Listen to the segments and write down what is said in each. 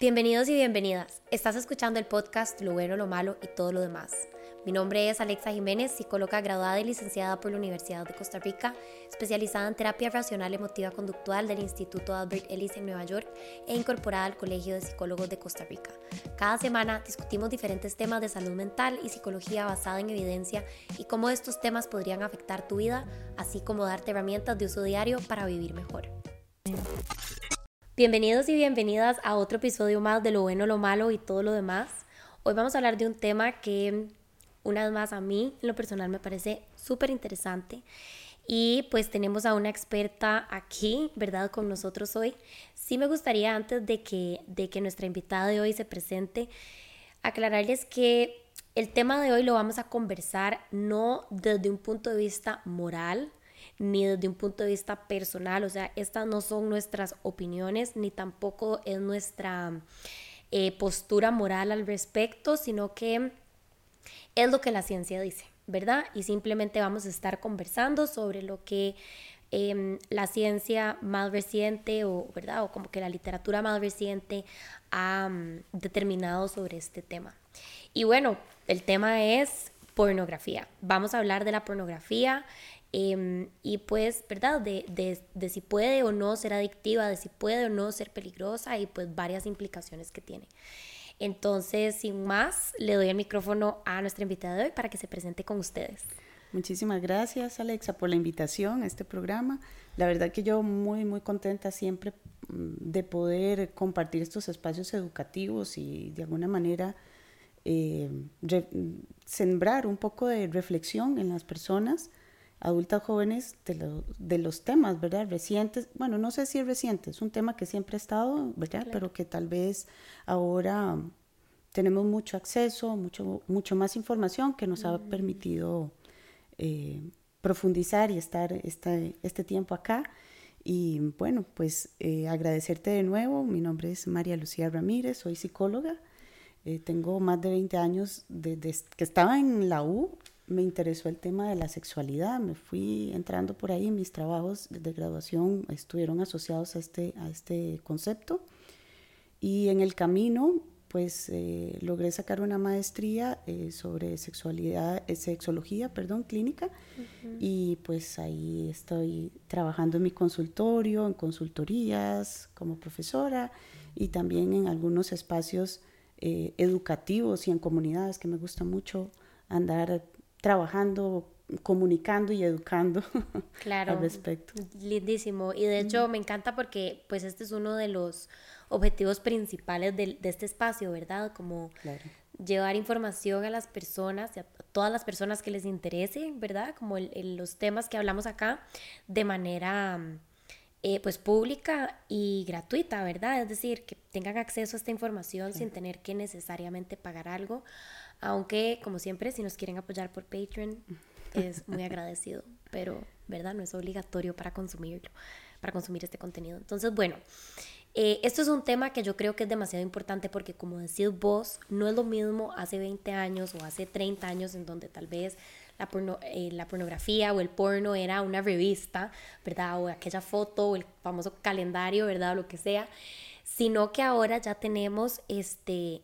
Bienvenidos y bienvenidas. Estás escuchando el podcast Lo bueno, lo malo y todo lo demás. Mi nombre es Alexa Jiménez, psicóloga graduada y licenciada por la Universidad de Costa Rica, especializada en terapia racional emotiva conductual del Instituto Albert Ellis en Nueva York e incorporada al Colegio de Psicólogos de Costa Rica. Cada semana discutimos diferentes temas de salud mental y psicología basada en evidencia y cómo estos temas podrían afectar tu vida, así como darte herramientas de uso diario para vivir mejor. Bienvenidos y bienvenidas a otro episodio más de Lo bueno, lo malo y todo lo demás. Hoy vamos a hablar de un tema que una vez más a mí en lo personal me parece súper interesante y pues tenemos a una experta aquí, ¿verdad? Con nosotros hoy. Sí me gustaría antes de que, de que nuestra invitada de hoy se presente, aclararles que el tema de hoy lo vamos a conversar no desde un punto de vista moral, ni desde un punto de vista personal, o sea, estas no son nuestras opiniones, ni tampoco es nuestra eh, postura moral al respecto, sino que es lo que la ciencia dice, ¿verdad? Y simplemente vamos a estar conversando sobre lo que em, la ciencia más reciente o, ¿verdad? O como que la literatura más reciente ha mm, determinado sobre este tema. Y bueno, el tema es pornografía. Vamos a hablar de la pornografía Em, y pues, ¿verdad? De, de, de, si puede o no ser adictiva, de si puede o no ser peligrosa y pues varias implicaciones que tiene. Entonces, sin más, le doy el micrófono a nuestra invitada de hoy para que se presente con ustedes. Muchísimas gracias, Alexa, por la invitación a este programa. La verdad que yo muy, muy contenta siempre mm, de poder compartir estos espacios educativos y de alguna manera eh, sembrar un poco de reflexión en las personas adultas jóvenes de, de, los temas, ¿verdad? Recientes, bueno, no sé si es reciente, es un tema que siempre ha estado, ¿verdad? Pero que tal vez ahora tenemos mucho acceso, mucho, mucho más información que nos ha permitido eh, profundizar y estar este, este tiempo acá. Y bueno, pues eh, agradecerte de nuevo. Mi nombre es María Lucía Ramírez, soy psicóloga. Eh, tengo más de 20 años desde que estaba en la U, me interesó el tema de la sexualidad, me fui entrando por ahí, mis trabajos de graduación estuvieron asociados a este, a este concepto. Y en el camino pues eh, logré sacar una maestría eh, sobre sexualidad, eh, sexología, perdón, clínica. Y pues ahí estoy trabajando en mi consultorio, en consultorías como profesora y también en algunos espacios educativos y en comunidades que me gusta mucho andar trabajando, comunicando y educando claro, al respecto. Lindísimo. Y de hecho me encanta porque pues este es uno de los objetivos principales de, este espacio, ¿verdad? Como llevar información a las personas, a todas las personas que les interese, ¿verdad? Como los temas que hablamos acá de manera eh, pues pública y gratuita, ¿verdad? Es decir, que tengan acceso a esta información sin tener que necesariamente pagar algo aunque, como siempre, si nos quieren apoyar por Patreon, es muy agradecido, pero, ¿verdad? No es obligatorio para consumirlo, para consumir este contenido. Entonces, bueno, eh, esto es un tema que yo creo que es demasiado importante porque, como decís vos, no es lo mismo hace 20 años o hace 30 años en donde tal vez la, eh, la, pornografía o el porno era una revista, ¿verdad? O aquella foto o el famoso calendario, ¿verdad? O lo que sea, sino que ahora ya tenemos este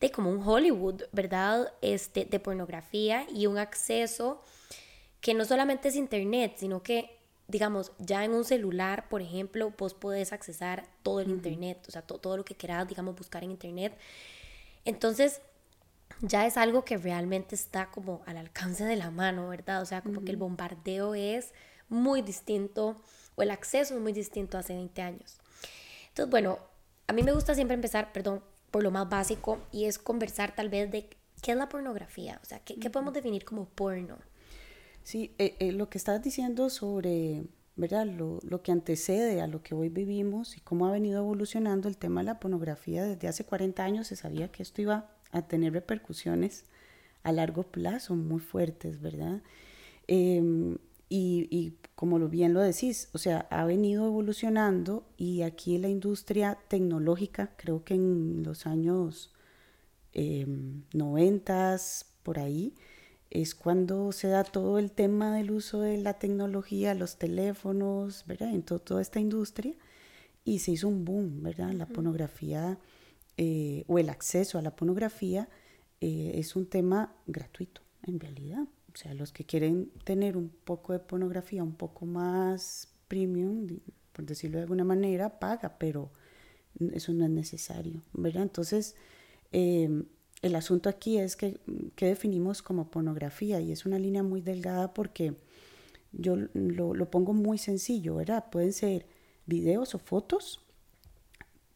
de como un Hollywood, ¿verdad? Este, de pornografía y un acceso que no solamente es internet, sino que, digamos, ya en un celular, por ejemplo, vos podés accesar todo el internet, o sea, todo lo que quieras, digamos, buscar en internet. Entonces, ya es algo que realmente está como al alcance de la mano, ¿verdad? O sea, como que el bombardeo es muy distinto, o el acceso es muy distinto hace 20 años. Entonces, bueno, a mí me gusta siempre empezar, perdón, por lo más básico y es conversar tal vez de qué es la pornografía, o sea, qué, qué podemos definir como porno. Sí, eh, eh, lo que estás diciendo sobre, ¿verdad? Lo, lo, que antecede a lo que hoy vivimos y cómo ha venido evolucionando el tema de la pornografía desde hace 40 años, se sabía que esto iba a tener repercusiones a largo plazo muy fuertes, ¿verdad? Eh, y, y, como lo bien lo decís, o sea, ha venido evolucionando y aquí la industria tecnológica, creo que en los años eh, por ahí, es cuando se da todo el tema del uso de la tecnología, los teléfonos, ¿verdad? En toda esta industria y se hizo un boom, ¿verdad? La pornografía eh, o el acceso a la pornografía eh, es un tema gratuito, en realidad. O sea, los que quieren tener un poco de pornografía un poco más premium, por decirlo de alguna manera, paga, pero eso no es necesario, ¿verdad? Entonces, em, el asunto aquí es que, ¿qué definimos como pornografía? Y es una línea muy delgada porque yo lo, lo pongo muy sencillo, ¿verdad? Pueden ser videos o fotos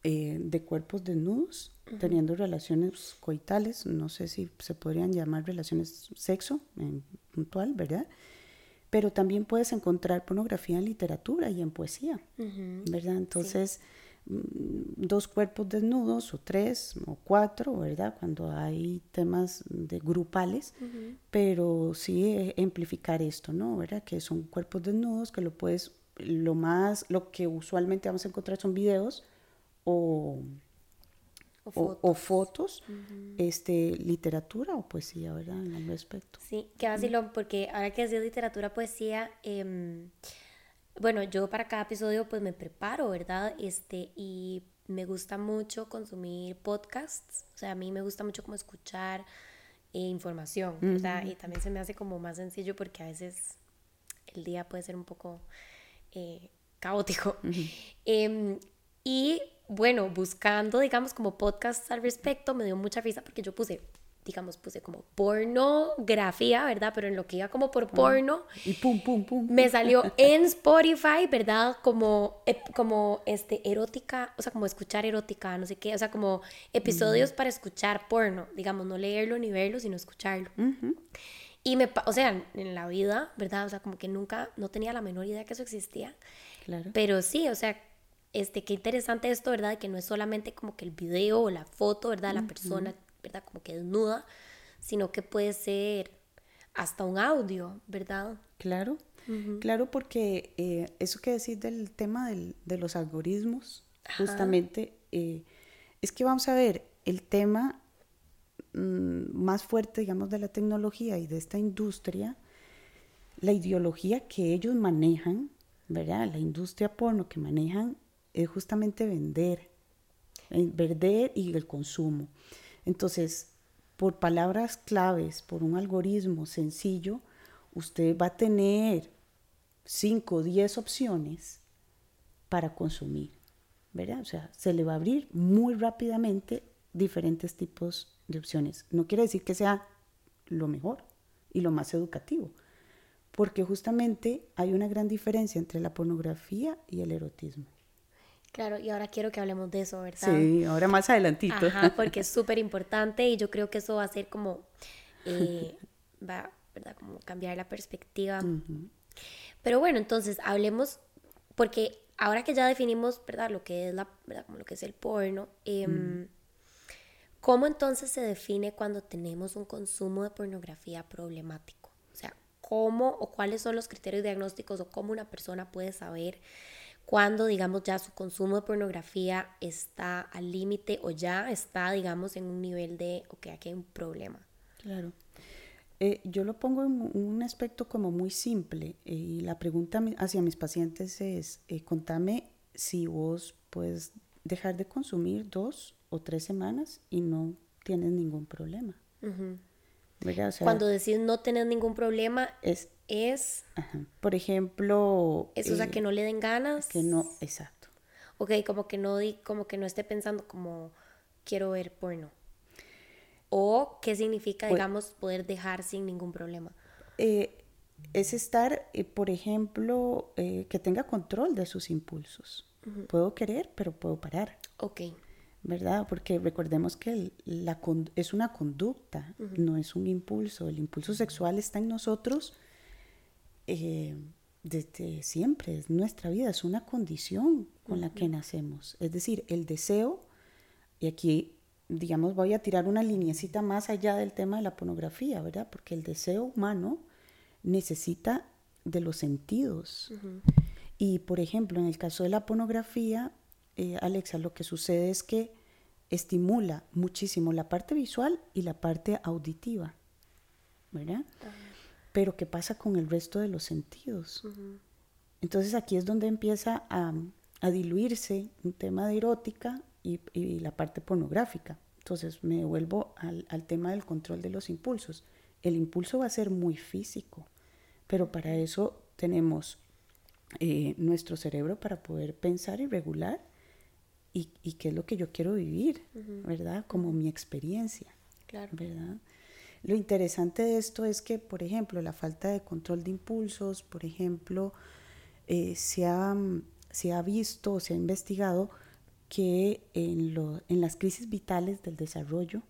eh, de cuerpos desnudos, teniendo relaciones coitales, no sé si se podrían llamar relaciones sexo en puntual, ¿verdad? Pero también puedes encontrar pornografía en literatura y en poesía, ¿verdad? Entonces, mm, dos cuerpos desnudos o tres o cuatro, ¿verdad? Cuando hay temas de grupales, pero sí amplificar esto, ¿no? ¿Verdad? Que son cuerpos desnudos que lo puedes, lo más, lo que usualmente vamos a encontrar son videos o, o fotos, este, literatura o poesía, ¿verdad? En el respecto. Sí, qué vacilón, porque ahora que decís literatura, poesía, em, bueno, yo para cada episodio pues me preparo, ¿verdad? Este, y me gusta mucho consumir podcasts, o sea, a mí me gusta mucho como escuchar eh, información, ¿verdad? Y también se me hace como más sencillo porque a veces el día puede ser un poco eh, caótico. Em, y bueno, buscando, digamos, como podcasts al respecto, me dio mucha risa porque yo puse, digamos, puse como pornografía, ¿verdad? Pero en lo que iba como por porno. Y pum, pum, pum. Me salió en Spotify, ¿verdad? Como, como este, erótica, o sea, como escuchar erótica, no sé qué, o sea, como episodios para escuchar porno, digamos, no leerlo ni verlo, sino escucharlo. Y me, o sea, en la vida, ¿verdad? O sea, como que nunca, no tenía la menor idea que eso existía. Claro. Pero sí, o sea, este, qué interesante esto, ¿verdad? Que no es solamente como que el video o la foto, ¿verdad? La persona, ¿verdad? Como que desnuda, sino que puede ser hasta un audio, ¿verdad? Claro, claro, porque eh, eso que decir del tema de los algoritmos, justamente, eh, es que vamos a ver, el tema mm, más fuerte, digamos, de la tecnología y de esta industria, la ideología que ellos manejan, ¿verdad? La industria porno que manejan es justamente vender, vender y el consumo. Entonces, por palabras claves, por un algoritmo sencillo, usted va a tener 5 o 10 opciones para consumir, ¿verdad? O sea, se le va a abrir muy rápidamente diferentes tipos de opciones. No quiere decir que sea lo mejor y lo más educativo, porque justamente hay una gran diferencia entre la pornografía y el erotismo. Claro, y ahora quiero que hablemos de eso, ¿verdad? Sí, ahora más adelantito. Ajá, porque es súper importante y yo creo que eso va a ser como, eh, va, ¿verdad? Como cambiar la perspectiva. Pero bueno, entonces hablemos, porque ahora que ya definimos, ¿verdad? Lo que es la, ¿verdad? Como lo que es el porno, em, ¿cómo entonces se define cuando tenemos un consumo de pornografía problemático? O sea, ¿cómo o cuáles son los criterios diagnósticos o cómo una persona puede saber cuando, digamos, ya su consumo de pornografía está al límite o ya está, digamos, en un nivel de, ok, aquí hay un problema. Claro. Eh, yo lo pongo en un aspecto como muy simple eh, y la pregunta hacia mis pacientes es, eh, contame si vos puedes dejar de consumir dos o tres semanas y no tienes ningún problema. Cuando decís no tener ningún problema, es es... Por ejemplo... Eso, o sea, eh, que no le den ganas. Que no, exacto. Ok, como que no, di, como que no esté pensando como quiero ver porno. O qué significa, pues digamos, poder dejar sin ningún problema. Eh, es estar, eh, por ejemplo, que tenga control de sus impulsos. Puedo querer, pero puedo parar. Ok. ¿Verdad? Porque recordemos que la, es una conducta, no es un impulso. El impulso sexual está en nosotros eh, desde siempre, es nuestra vida, es una condición con la que nacemos. Es decir, el deseo, y aquí, digamos, voy a tirar una linecita más allá del tema de la pornografía, ¿verdad? Porque el deseo humano necesita de los sentidos. Y, por ejemplo, en el caso de la pornografía, eh, Alexa, lo que sucede es que estimula muchísimo la parte visual y la parte auditiva, ¿verdad? Pero ¿qué pasa con el resto de los sentidos? Entonces aquí es donde empieza a, diluirse un tema de erótica y, y la parte pornográfica. Entonces me vuelvo al, al, tema del control de los impulsos. El impulso va a ser muy físico, pero para eso tenemos eh, nuestro cerebro para poder pensar y regular y, y, qué es lo que yo quiero vivir, ¿verdad? Como mi experiencia, claro. ¿verdad? Lo interesante de esto es que, por ejemplo, la falta de control de impulsos, por ejemplo, eh, se, ha, se ha visto, se ha investigado que en, lo, en las crisis vitales del desarrollo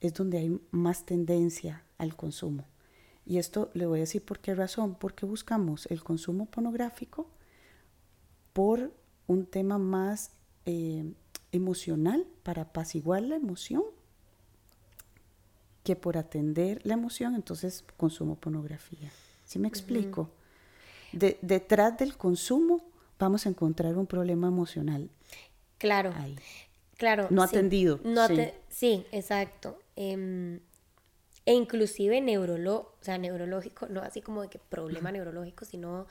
es donde hay más tendencia al consumo. Y esto le voy a decir por qué razón, porque buscamos el consumo pornográfico por un tema más eh, emocional, para apaciguar la emoción, que por atender la emoción, entonces consumo pornografía. ¿Sí me explico? de, detrás del consumo vamos a encontrar un problema emocional. Claro. Claro. No atendido. No sí. sí, exacto. Eh, e inclusive neurolo o sea, neurológico, no así como de que problema neurológico, sino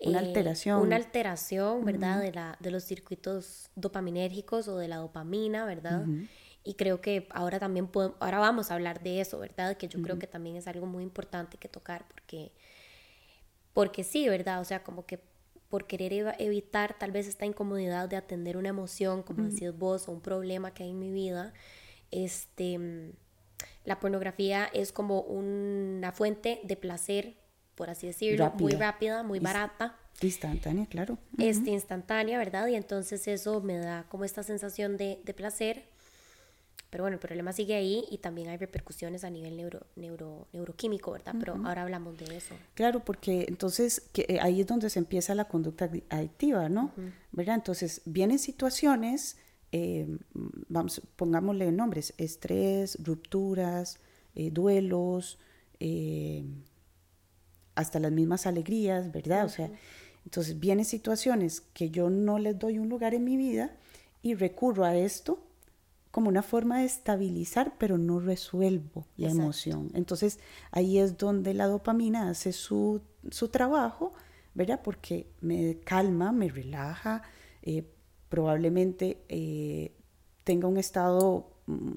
una eh, alteración. Una alteración, ¿verdad? de, la, de los circuitos dopaminérgicos o de la dopamina, ¿verdad? Y creo que ahora también podemos, ahora vamos a hablar de eso, ¿verdad? Que yo creo que también es algo muy importante que tocar porque, porque sí, ¿verdad? O sea, como que por querer evitar tal vez esta incomodidad de atender una emoción, como decís vos, o un problema que hay en mi vida, este, la pornografía es como una fuente de placer, por así decirlo, muy rápida, muy barata. Instantánea, claro. Este, instantánea, ¿verdad? Y entonces eso me da como esta sensación de, de placer pero bueno, el problema sigue ahí y también hay repercusiones a nivel neuro, neuro, neuroquímico, ¿verdad? Pero ahora hablamos de eso. Claro, porque entonces que, eh, ahí es donde se empieza la conducta adictiva, ¿no? ¿Verdad? Entonces vienen situaciones, eh, vamos, pongámosle nombres, estrés, rupturas, eh, duelos, hasta las mismas alegrías, ¿verdad? O sea, entonces vienen situaciones que yo no les doy un lugar en mi vida y recurro a esto como una forma de estabilizar, pero no resuelvo la emoción. Entonces ahí es donde la dopamina hace su, su trabajo, ¿verdad? Porque me calma, me relaja, eh, probablemente eh, tenga un estado mm,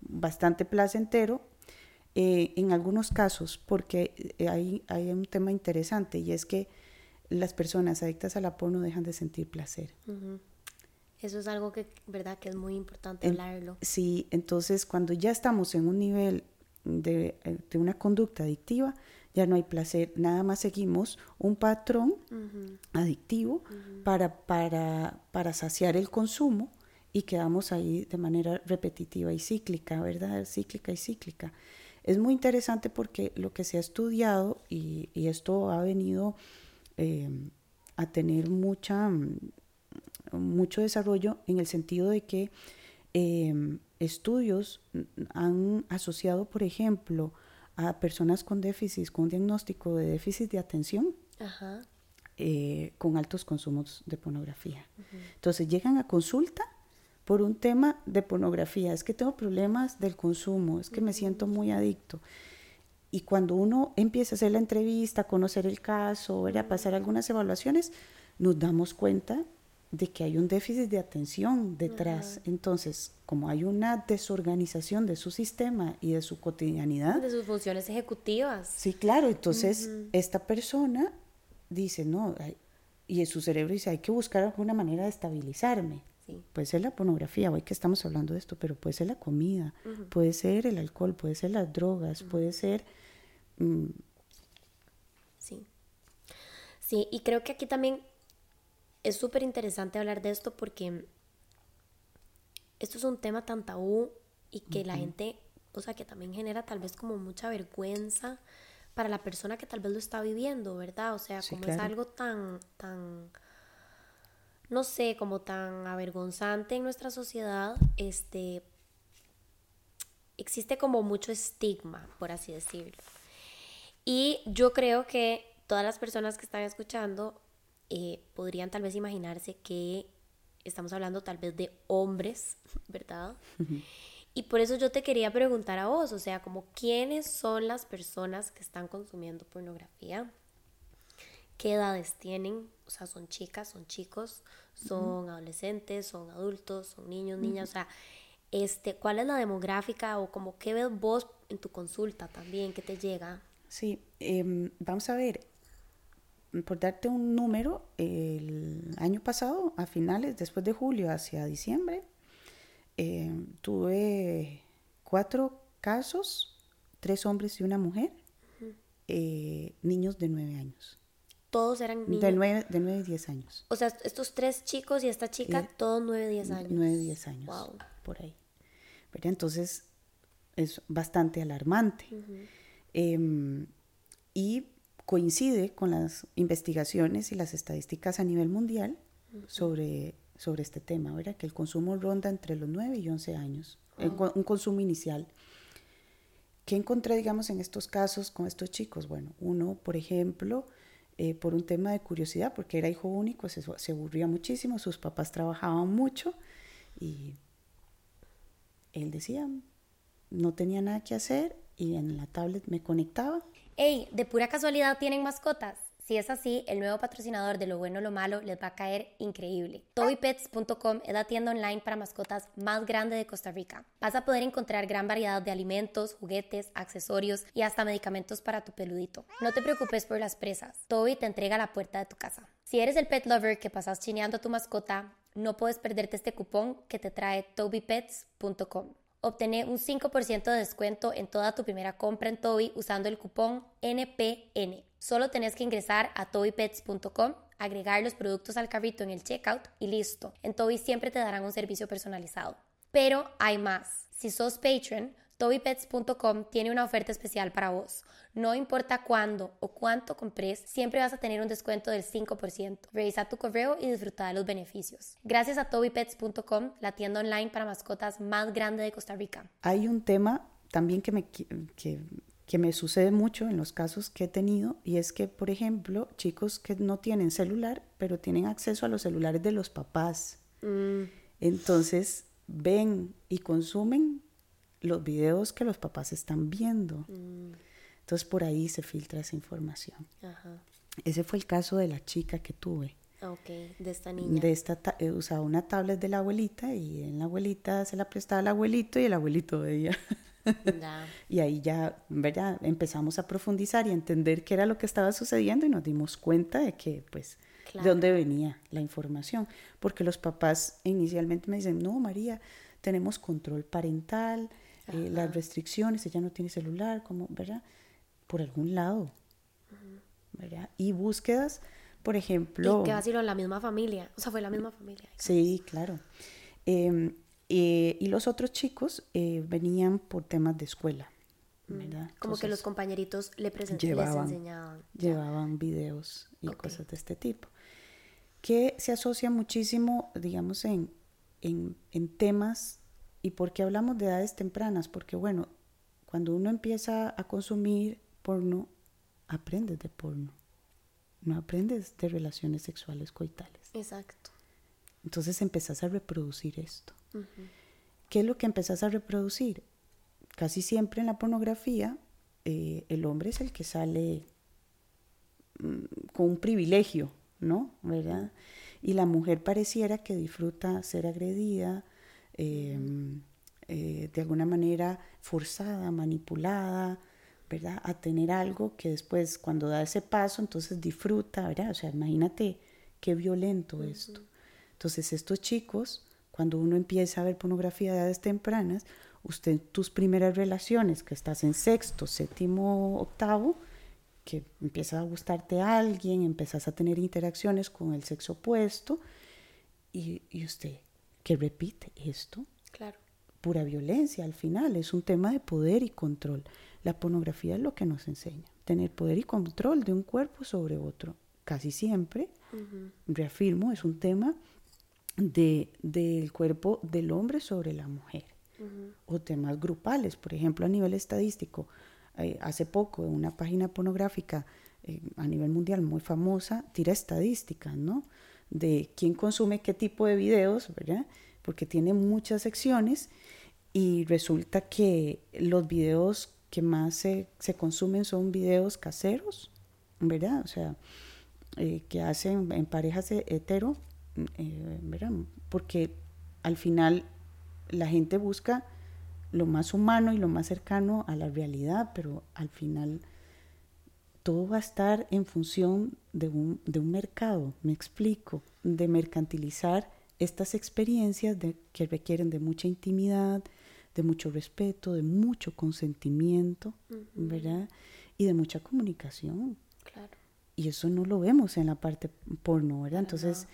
bastante placentero. Eh, en algunos casos, porque hay, hay un tema interesante y es que las personas adictas a la porno dejan de sentir placer. Eso es algo que, ¿verdad? Que es muy importante hablarlo. Sí, entonces cuando ya estamos en un nivel de, eh, de, una conducta adictiva, ya no hay placer, nada más seguimos un patrón adictivo para, para, para saciar el consumo y quedamos ahí de manera repetitiva y cíclica, ¿verdad? Cíclica y cíclica. Es muy interesante porque lo que se ha estudiado, y, y esto ha venido eh, a tener mucha mucho desarrollo en el sentido de que em, estudios han asociado, por ejemplo, a personas con déficit, con diagnóstico de déficit de atención, eh, con altos consumos de pornografía. Entonces llegan a consulta por un tema de pornografía, es que tengo problemas del consumo, es que me siento muy adicto. Y cuando uno empieza a hacer la entrevista, conocer el caso, a pasar algunas evaluaciones, nos damos cuenta de que hay un déficit de atención detrás. Entonces, como hay una desorganización de su sistema y de su cotidianidad. De sus funciones ejecutivas. Sí, claro. Entonces, esta persona dice, no, y en su cerebro dice, hay que buscar alguna manera de estabilizarme. Puede ser la pornografía, hoy que estamos hablando de esto, pero puede ser la comida, puede ser el alcohol, puede ser las drogas, puede ser... Mm, sí. Sí, y creo que aquí también es súper interesante hablar de esto porque esto es un tema tan tabú y que la gente, o sea, que también genera tal vez como mucha vergüenza para la persona que tal vez lo está viviendo, ¿verdad? O sea, como es algo tan, tan, no sé, como tan avergonzante en nuestra sociedad, este, existe como mucho estigma, por así decirlo. Y yo creo que todas las personas que están escuchando eh, podrían tal vez imaginarse que estamos hablando tal vez de hombres, ¿verdad? Y por eso yo te quería preguntar a vos, o sea, como quiénes son las personas que están consumiendo pornografía, qué edades tienen, o sea, son chicas, son chicos, son adolescentes, son adultos, son niños, niñas, o sea, este, ¿cuál es la demográfica o como qué ves vos en tu consulta también que te llega? Sí, em, vamos a ver, por darte un número, el año pasado, a finales, después de julio hacia diciembre, em, tuve cuatro casos, tres hombres y una mujer, eh, niños de nueve años. Todos eran niños. De nueve, de nueve y diez años. O sea, estos tres chicos y esta chica, todos nueve, diez años. Nueve, diez años. Wow. Por ahí. Entonces, es bastante alarmante. Em, y coincide con las investigaciones y las estadísticas a nivel mundial sobre, sobre este tema, ¿verdad? Que el consumo ronda entre los 9 y 11 años, un consumo inicial. ¿Qué encontré, digamos, en estos casos con estos chicos? Bueno, uno, por ejemplo, eh, por un tema de curiosidad, porque era hijo único, se, se aburría muchísimo, sus papás trabajaban mucho y él decía, no tenía nada que hacer y en la tablet me conectaba. Hey, ¿de pura casualidad tienen mascotas? Si es así, el nuevo patrocinador de Lo Bueno Lo Malo les va a caer increíble. TobyPets.com es la tienda online para mascotas más grande de Costa Rica. Vas a poder encontrar gran variedad de alimentos, juguetes, accesorios y hasta medicamentos para tu peludito. No te preocupes por las presas. Toby te entrega a la puerta de tu casa. Si eres el pet lover que pasas chineando a tu mascota, no puedes perderte este cupón que te trae tobypets.com. Obtener un 5% de descuento en toda tu primera compra en Toby usando el cupón NPN. Solo tenés que ingresar a tobypets.com, agregar los productos al carrito en el checkout y listo. En Toby siempre te darán un servicio personalizado. Pero hay más. Si sos patron, TobyPets.com tiene una oferta especial para vos. No importa cuándo o cuánto compres, siempre vas a tener un descuento del 5%. Revisa tu correo y disfruta de los beneficios. Gracias a TobyPets.com, la tienda online para mascotas más grande de Costa Rica. Hay un tema también que me, que, que me sucede mucho en los casos que he tenido y es que, por ejemplo, chicos que no tienen celular, pero tienen acceso a los celulares de los papás. Mm. Entonces ven y consumen los videos que los papás están viendo. Mm. Entonces por ahí se filtra esa información. Ese fue el caso de la chica que tuve. Ok, de esta niña. De esta eh, usaba una tablet de la abuelita y en la abuelita se la prestaba al abuelito y el abuelito de ella. y ahí ya, ¿verdad? Empezamos a profundizar y a entender qué era lo que estaba sucediendo y nos dimos cuenta de que, pues, de dónde venía la información. Porque los papás inicialmente me dicen, no, María, tenemos control parental, eh, las restricciones, ella no tiene celular, como, ¿verdad? Por algún lado, ¿verdad? Y búsquedas, por ejemplo... Y que va la misma familia, o sea, fue la misma familia. Sí, claro. Em, eh, y los otros chicos eh, venían por temas de escuela, ¿verdad? Como que los compañeritos le presentaban, les enseñaban. Llevaban videos y cosas de este tipo. Que se asocia muchísimo, digamos, en, en, en temas ¿Y por qué hablamos de edades tempranas? Porque bueno, cuando uno empieza a consumir porno, aprendes de porno. No aprendes de relaciones sexuales coitales. Exacto. Entonces empezás a reproducir esto. ¿Qué es lo que empezás a reproducir? Casi siempre en la pornografía, eh, el hombre es el que sale mm, con un privilegio, ¿no? ¿Verdad? Y la mujer pareciera que disfruta ser agredida, Em, eh, de alguna manera forzada, manipulada, ¿verdad? A tener algo que después cuando da ese paso, entonces disfruta, ¿verdad? O sea, imagínate qué violento esto. Entonces estos chicos, cuando uno empieza a ver pornografía de edades tempranas, usted tus primeras relaciones, que estás en sexto, séptimo, octavo, que empieza a gustarte a alguien, empiezas a tener interacciones con el sexo opuesto, y, y usted que repite esto. Claro. Pura violencia al final, es un tema de poder y control. La pornografía es lo que nos enseña, tener poder y control de un cuerpo sobre otro. Casi siempre, reafirmo, es un tema de, del cuerpo del hombre sobre la mujer. O temas grupales, por ejemplo, a nivel estadístico. Eh, hace poco, una página pornográfica eh, a nivel mundial muy famosa tira estadísticas, ¿no? De quién consume qué tipo de videos, ¿verdad? Porque tiene muchas secciones y resulta que los videos que más se, consumen son videos caseros, ¿verdad? O sea, eh, que hacen en parejas hetero, eh, ¿verdad? Porque al final la gente busca lo más humano y lo más cercano a la realidad, pero al final todo va a estar en función de un, de un mercado, me explico, de mercantilizar estas experiencias de, que requieren de mucha intimidad, de mucho respeto, de mucho consentimiento, ¿verdad? Y de mucha comunicación. Claro. Y eso no lo vemos en la parte porno, ¿verdad? Entonces,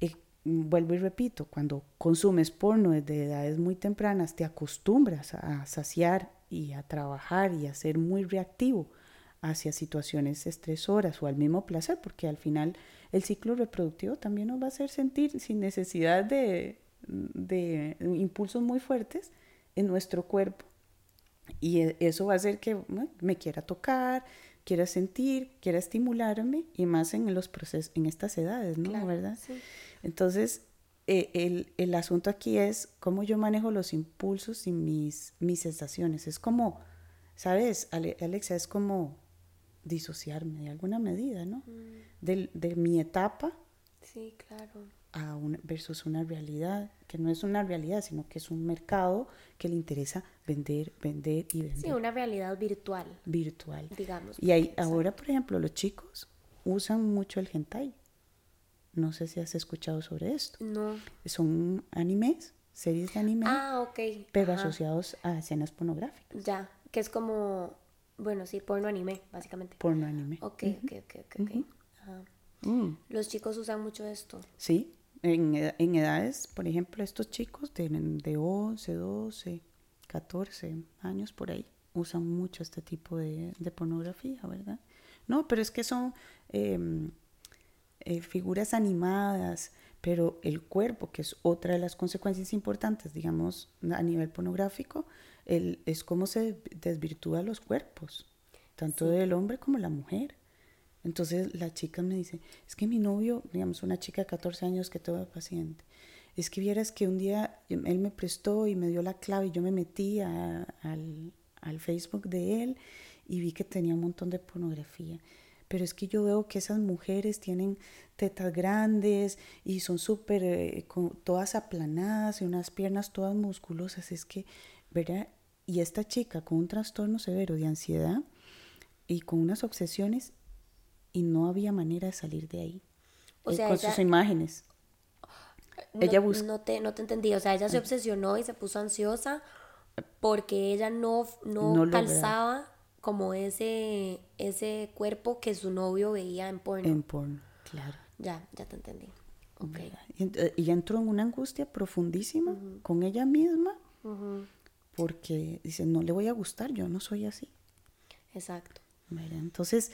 eh, vuelvo y repito, cuando consumes porno desde edades muy tempranas, te acostumbras a saciar y a trabajar y a ser muy reactivo hacia situaciones estresoras o al mismo placer, porque al final el ciclo reproductivo también nos va a hacer sentir sin necesidad de, de impulsos muy fuertes en nuestro cuerpo. Y e, eso va a hacer que me quiera tocar, quiera sentir, quiera estimularme y más en los procesos, en estas edades, ¿no? ¿Verdad? Entonces, e, el, el, asunto aquí es cómo yo manejo los impulsos y mis, mis sensaciones. Es como, ¿sabes, Alexa? Es como disociarme de alguna medida, ¿no? Mm. De, de, mi etapa. Sí, claro. A un, versus una realidad, que no es una realidad, sino que es un mercado que le interesa vender, vender y vender. Sí, una realidad virtual. Virtual. Digamos. Y ahí, ahora, por ejemplo, los chicos usan mucho el hentai. No sé si has escuchado sobre esto. No. Son animes, series de anime. Ah, ok. Pero asociados a escenas pornográficas. Ya, que es como, bueno, sí, porno anime, básicamente. Porno anime. Ok, ok, ok, ok. Mm. Los chicos usan mucho esto. Sí, en, en edades, por ejemplo, estos chicos de, de 11, 12, 14 años por ahí, usan mucho este tipo de, de pornografía, ¿verdad? No, pero es que son em, eh, figuras animadas, pero el cuerpo, que es otra de las consecuencias importantes, digamos, a nivel pornográfico, el, es cómo se desvirtúa los cuerpos, tanto del hombre como la mujer. Entonces la chica me dice, es que mi novio, digamos, una chica de 14 años que tuvo paciente, es que vieras que un día él me prestó y me dio la clave y yo me metí al, al, Facebook de él y vi que tenía un montón de pornografía. Pero es que yo veo que esas mujeres tienen tetas grandes y son súper, eh, todas aplanadas y unas piernas todas musculosas. Es que, ¿verdad? Y esta chica con un trastorno severo de ansiedad y con unas obsesiones y no había manera de salir de ahí. O eh, sea, con sus imágenes. No, ella no, te, no te entendí, o sea, ella se ah. obsesionó y se puso ansiosa porque ella no, no, calzaba como ese, ese cuerpo que su novio veía en porno. En porno, claro. Ya, ya te entendí. Okay. Y, entró en una angustia profundísima con ella misma porque dice, no le voy a gustar, yo no soy así. Exacto. Entonces,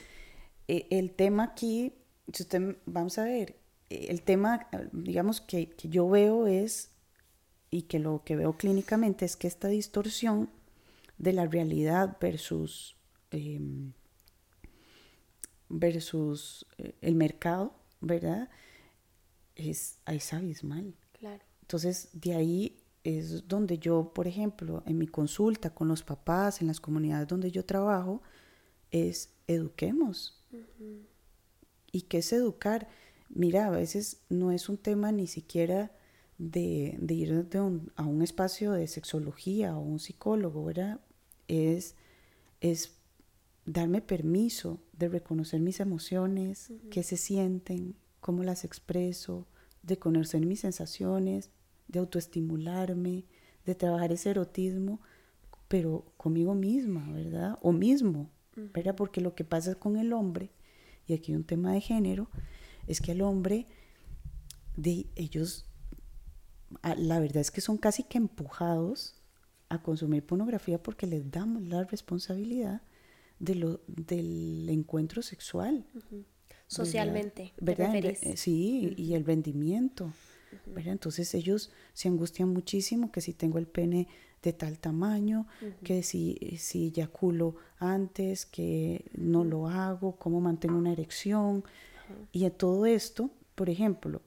e, el tema aquí, si usted, vamos a ver, el tema, digamos, que, yo veo es, y que lo que veo clínicamente es que esta distorsión de la realidad versus, em, versus eh, el mercado, ¿verdad? Es, es abismal. Claro. Entonces, de ahí es donde yo, por ejemplo, en mi consulta con los papás, en las comunidades donde yo trabajo, es eduquemos. ¿Y qué es educar? Mira, a veces no es un tema ni siquiera de, ir a un espacio de sexología o un psicólogo, ¿verdad? Es, es darme permiso de reconocer mis emociones, qué se sienten, cómo las expreso, de conocer mis sensaciones, de autoestimularme, de trabajar ese erotismo, pero conmigo misma, ¿verdad? O mismo, ¿verdad? Porque lo que pasa con el hombre, y aquí hay un tema de género, es que el hombre, de ellos, la verdad es que son casi que empujados a consumir pornografía porque les damos la responsabilidad de lo, del encuentro sexual. Socialmente, ¿verdad? Eh, sí, y el rendimiento. Entonces ellos se angustian muchísimo que si tengo el pene de tal tamaño, que si, si eyaculo antes, que no lo hago, cómo mantengo una erección. Y en todo esto, por ejemplo,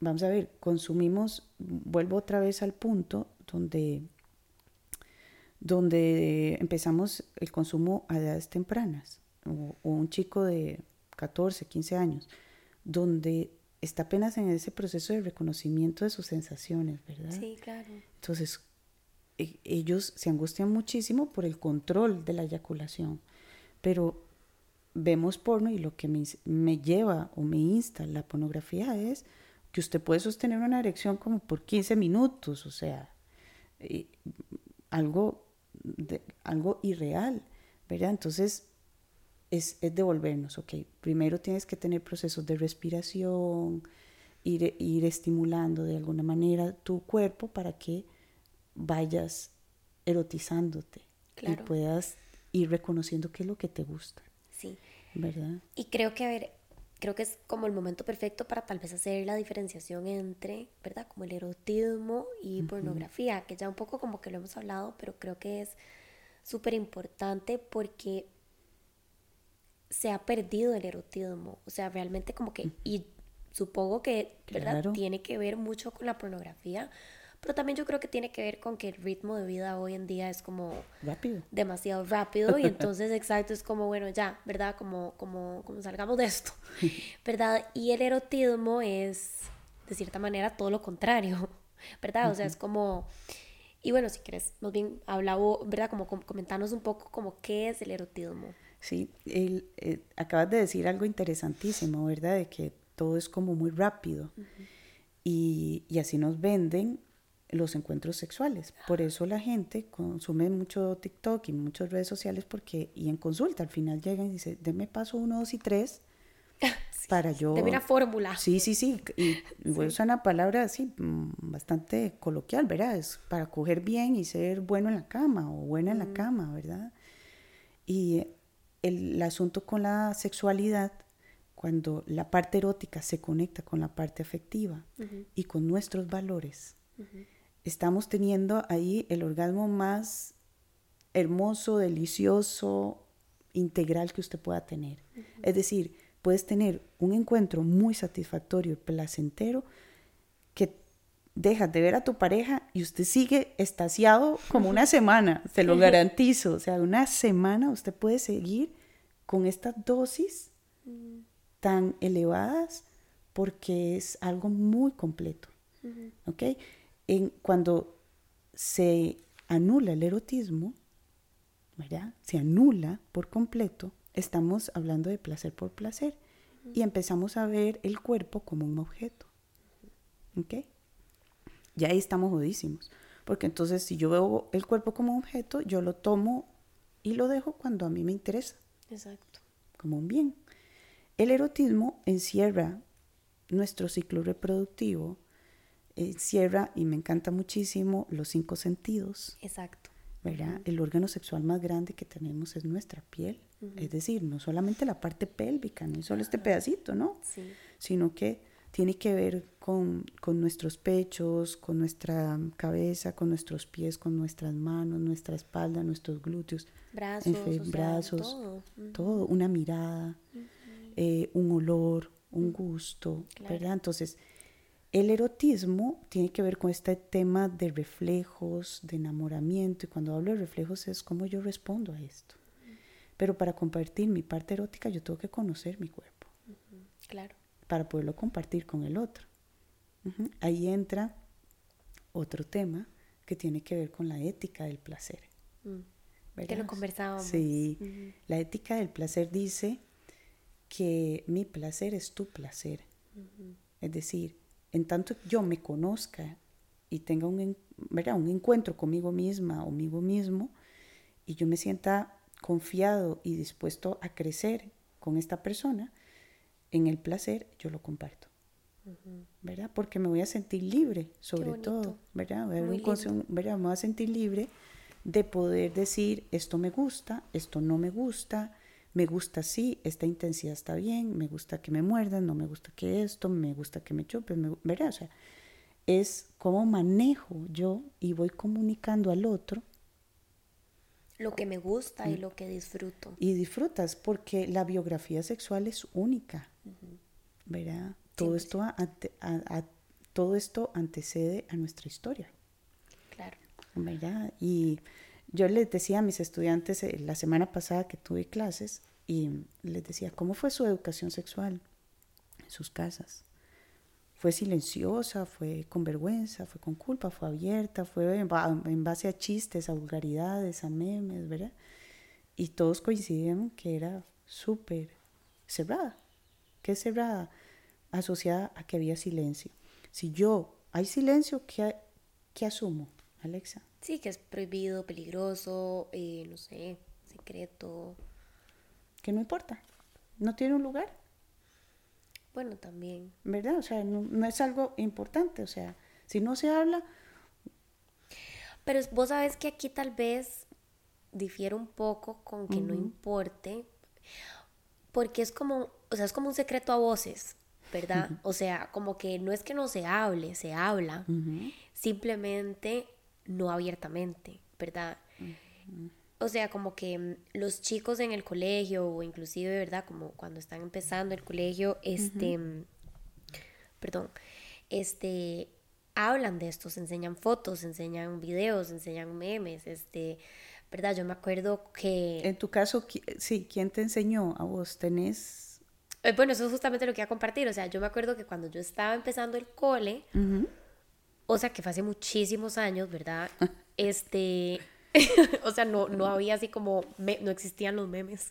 vamos a ver, consumimos, vuelvo otra vez al punto donde, donde empezamos el consumo a edades tempranas, o, o un chico de 14, 15 años, donde está apenas en ese proceso de reconocimiento de sus sensaciones, ¿verdad? Sí, claro. Entonces, e, ellos se angustian muchísimo por el control de la eyaculación, pero vemos porno y lo que me, lleva o me insta la pornografía es que usted puede sostener una erección como por 15 minutos, o sea, algo, de, algo irreal, ¿verdad? Entonces, es, devolvernos, ok, primero tienes que tener procesos de respiración, ir, ir estimulando de alguna manera tu cuerpo para que vayas erotizándote y puedas ir reconociendo qué es lo que te gusta. Sí. ¿Verdad? Y creo que, a ver, creo que es como el momento perfecto para tal vez hacer la diferenciación entre, ¿verdad? Como el erotismo y pornografía, que ya un poco como que lo hemos hablado, pero creo que es súper importante porque se ha perdido el erotismo. O sea, realmente como que, y supongo que, ¿verdad? Tiene que ver mucho con la pornografía, pero también yo creo que tiene que ver con que el ritmo de vida hoy en día es como rápido. demasiado rápido y entonces exacto es como bueno ya, ¿verdad? Como como como salgamos de esto. ¿Verdad? Y el erotismo es de cierta manera todo lo contrario, ¿verdad? O sea, es como y bueno, si quieres, más bien hablaba, ¿verdad? Como comentarnos un poco como qué es el erotismo. Sí, el, eh, acabas de decir algo interesantísimo, ¿verdad? De que todo es como muy rápido. y, y, así nos venden los encuentros sexuales. Por eso la gente consume mucho TikTok y muchas redes sociales porque, y en consulta al final llegan y dicen, deme paso uno, dos y tres para yo... Deme una fórmula. Sí, sí, sí. Y, voy a usar una palabra así mm, bastante coloquial, ¿verdad? Es para coger bien y ser bueno en la cama o buena en la cama, ¿verdad? Y el, asunto con la sexualidad, cuando la parte erótica se conecta con la parte afectiva y con nuestros valores, estamos teniendo ahí el orgasmo más hermoso, delicioso, integral que usted pueda tener. Es decir, puedes tener un encuentro muy satisfactorio y placentero dejas de ver a tu pareja y usted sigue estasiado como una semana, se lo garantizo. O sea, una semana usted puede seguir con estas dosis tan elevadas porque es algo muy completo. ¿Ok? cuando se anula el erotismo, ¿verdad? Se anula por completo, estamos hablando de placer por placer y empezamos a ver el cuerpo como un objeto. ¿Ok? Ya ahí estamos jodísimos. Porque entonces si yo veo el cuerpo como objeto, yo lo tomo y lo dejo cuando a mí me interesa. Exacto. Como un bien. El erotismo encierra nuestro ciclo reproductivo, eh, cierra y me encanta muchísimo los cinco sentidos. Exacto. ¿verdad? El órgano sexual más grande que tenemos es nuestra piel. Es decir, no solamente la parte pélvica, no solo este pedacito, ¿no? Sí. Sino que tiene que ver con, con, nuestros pechos, con nuestra cabeza, con nuestros pies, con nuestras manos, nuestra espalda, nuestros glúteos. Brazos, brazos, todo. una mirada, eh, un olor, un gusto, ¿verdad? Entonces, el erotismo tiene que ver con este tema de reflejos, de enamoramiento, y cuando hablo de reflejos es cómo yo respondo a esto. Pero para compartir mi parte erótica yo tengo que conocer mi cuerpo. Claro. Para poderlo compartir con el otro. Ahí entra otro tema que tiene que ver con la ética del placer. Mm. Que lo conversábamos. Sí. La ética del placer dice que mi placer es tu placer. Es decir, en tanto yo me conozca y tenga un, un encuentro conmigo misma o conmigo mismo y yo me sienta confiado y dispuesto a crecer con esta persona, en el placer yo lo comparto. ¿Verdad? Porque me voy a sentir libre, sobre todo, ¿verdad? Voy ¿verdad? Me voy a sentir libre de poder decir, esto me gusta, esto no me gusta, me gusta así, esta intensidad está bien, me gusta que me muerdan, no me gusta que esto, me gusta que me chupen, me, ¿verdad? O sea, es cómo manejo yo y voy comunicando al otro. Lo que me gusta y mm. lo que disfruto. Y disfrutas porque la biografía sexual es única, ¿verdad? Todo, esto todo esto antecede a nuestra historia. Claro. ¿Verdad? Y yo les decía a mis estudiantes eh, la semana pasada que tuve clases y les decía, ¿cómo fue su educación sexual en sus casas? fue silenciosa, fue con vergüenza, fue con culpa, fue abierta, fue en base a chistes, a vulgaridades, a memes, ¿verdad? Y todos coincidieron que era súper cerrada. ¿Qué cerrada? Asociada a que había silencio. Si yo, hay silencio, ¿qué, qué asumo, Alexa? Sí, que es prohibido, peligroso, eh, no sé, secreto. Que no importa, no tiene un lugar. Bueno, también. ¿Verdad? O sea, no, es algo importante. O sea, si no se habla. Pero vos sabes que aquí tal vez difiere un poco con que no importe. Porque es como, o sea, es como un secreto a voces, ¿verdad? O sea, como que no es que no se hable, se habla. Simplemente no abiertamente, ¿verdad? O sea, como que mm, los chicos en el colegio o inclusive, ¿verdad? Como cuando están empezando el colegio, este, mm, perdón, este, hablan de esto, se enseñan fotos, se enseñan videos, se enseñan memes, este, ¿verdad? Yo me acuerdo que... En tu caso, sí, ¿quién te enseñó a vos? ¿Tenés...? Eh, bueno, eso es justamente lo que iba a compartir, o sea, yo me acuerdo que cuando yo estaba empezando el cole, o sea, que fue hace muchísimos años, ¿verdad? este, o sea, no, no había así como, no existían los memes.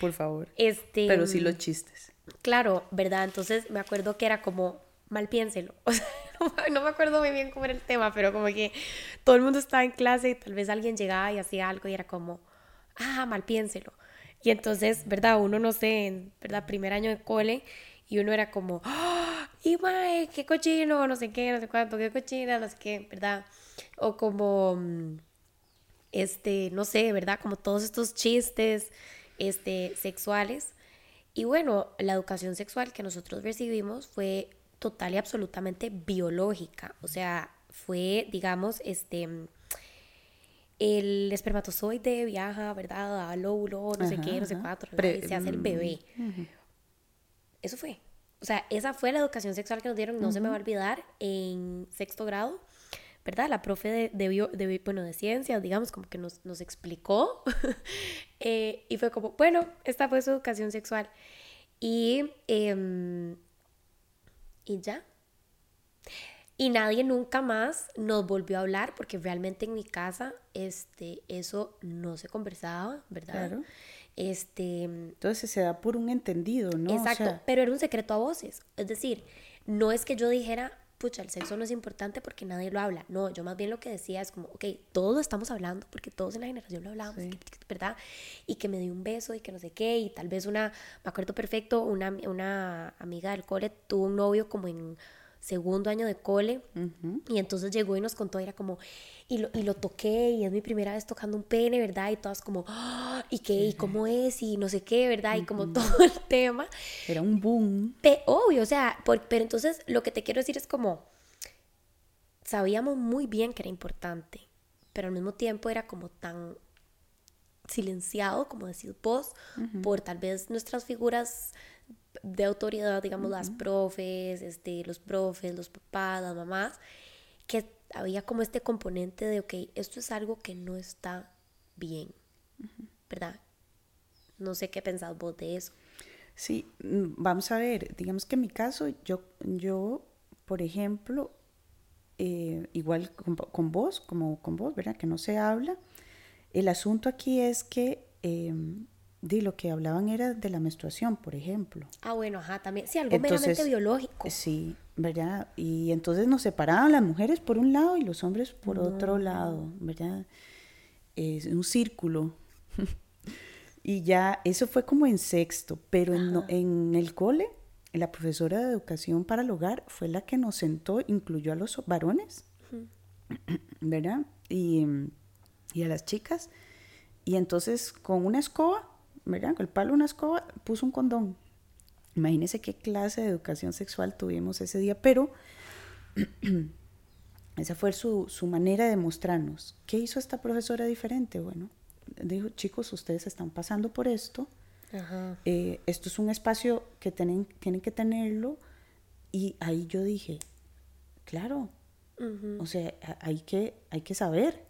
Por favor. Este, Pero sí los chistes. Claro, ¿verdad? Entonces me acuerdo que era como, mal piénselo. O sea, no, me acuerdo muy bien cómo era el tema, pero como que todo el mundo estaba en clase y tal vez alguien llegaba y hacía algo y era como, ah, mal piénselo. Y entonces, ¿verdad? Uno, no sé, en, ¿verdad? Primer año de cole y uno era como, ¡Ah! y mae, qué cochino, no sé qué, no sé cuánto, qué cochina, no sé qué, ¿verdad? O como mm, este, no sé, ¿verdad? Como todos estos chistes, este, sexuales. Y bueno, la educación sexual que nosotros recibimos fue total y absolutamente biológica. O sea, fue, digamos, este, el espermatozoide viaja, ¿verdad? Al óvulo, no sé qué, no sé cuánto, y se hace el bebé. Eso fue. O sea, esa fue la educación sexual que nos dieron, no se me va a olvidar, en sexto grado. ¿verdad? La profe de, de, bueno, de ciencias, digamos, como que nos, nos explicó. Eh, y fue como, bueno, esta fue su educación sexual. Y, em, y ya. Y nadie nunca más nos volvió a hablar porque realmente en mi casa este, eso no se conversaba, ¿verdad? Claro. Este, Entonces se da por un entendido, ¿no? Exacto, pero era un secreto a voces. Es decir, no es que yo dijera, pucha, el sexo no es importante porque nadie lo habla. No, yo más bien lo que decía es como, ok, todos lo estamos hablando porque todos en la generación lo hablamos, ¿verdad? Y que me dio un beso y que no sé qué, y tal vez una, me acuerdo perfecto, una, una amiga del cole tuvo un novio como en segundo año de cole y entonces llegó y nos contó, era como, y lo, y lo toqué y es mi primera vez tocando un pene, ¿verdad? Y todas como, ¡Ah! ¿y qué? ¿Y cómo es? Y no sé qué, ¿verdad? Y como todo el tema. Era un boom. obvio, o sea, pero entonces lo que te quiero decir es como, sabíamos muy bien que era importante, pero al mismo tiempo era como tan silenciado, como decís vos, por tal vez nuestras figuras de autoridad, digamos, las profes, este, los profes, los papás, las mamás, que había como este componente de, ok, esto es algo que no está bien, ¿verdad? No sé qué pensás vos de eso. Sí, mm, vamos a ver, digamos que en mi caso, yo, yo por ejemplo, eh, igual con, vos, como con vos, ¿verdad? Que no se habla. El asunto aquí es que em, de lo que hablaban era de la menstruación, por ejemplo. Ah, bueno, ajá, también. Sí, algo meramente biológico. Sí, ¿verdad? Y entonces nos separaban las mujeres por un lado y los hombres por otro lado, ¿verdad? Es un círculo. y ya, eso fue como en sexto, pero en, en, el cole, la profesora de educación para el hogar fue la que nos sentó, incluyó a los varones, ¿verdad? Y, y a las chicas. Y entonces con una escoba ¿verdad? Con el palo una escoba, puso un condón. Imagínense qué clase de educación sexual tuvimos ese día, pero esa fue su, su, manera de mostrarnos. ¿Qué hizo esta profesora diferente? Bueno, dijo, chicos, ustedes están pasando por esto. Eh, esto es un espacio que tienen, tienen que tenerlo. Y ahí yo dije, claro, o sea, hay que, hay que saber,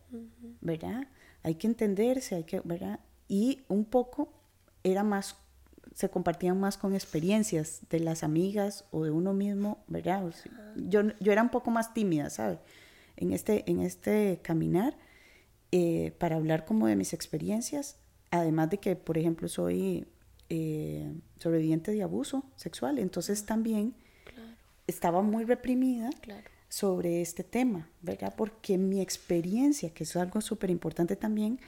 ¿verdad? Hay que entenderse, hay que, ¿verdad? Y un poco era más se compartían más con experiencias de las amigas o de uno mismo, ¿verdad? yo, yo era un poco más tímida, ¿sabe? En este, en este caminar, eh, para hablar como de mis experiencias, además de que, por ejemplo, soy eh, sobreviviente de abuso sexual, entonces también estaba muy reprimida sobre este tema, ¿verdad? Porque mi experiencia, que es algo súper importante también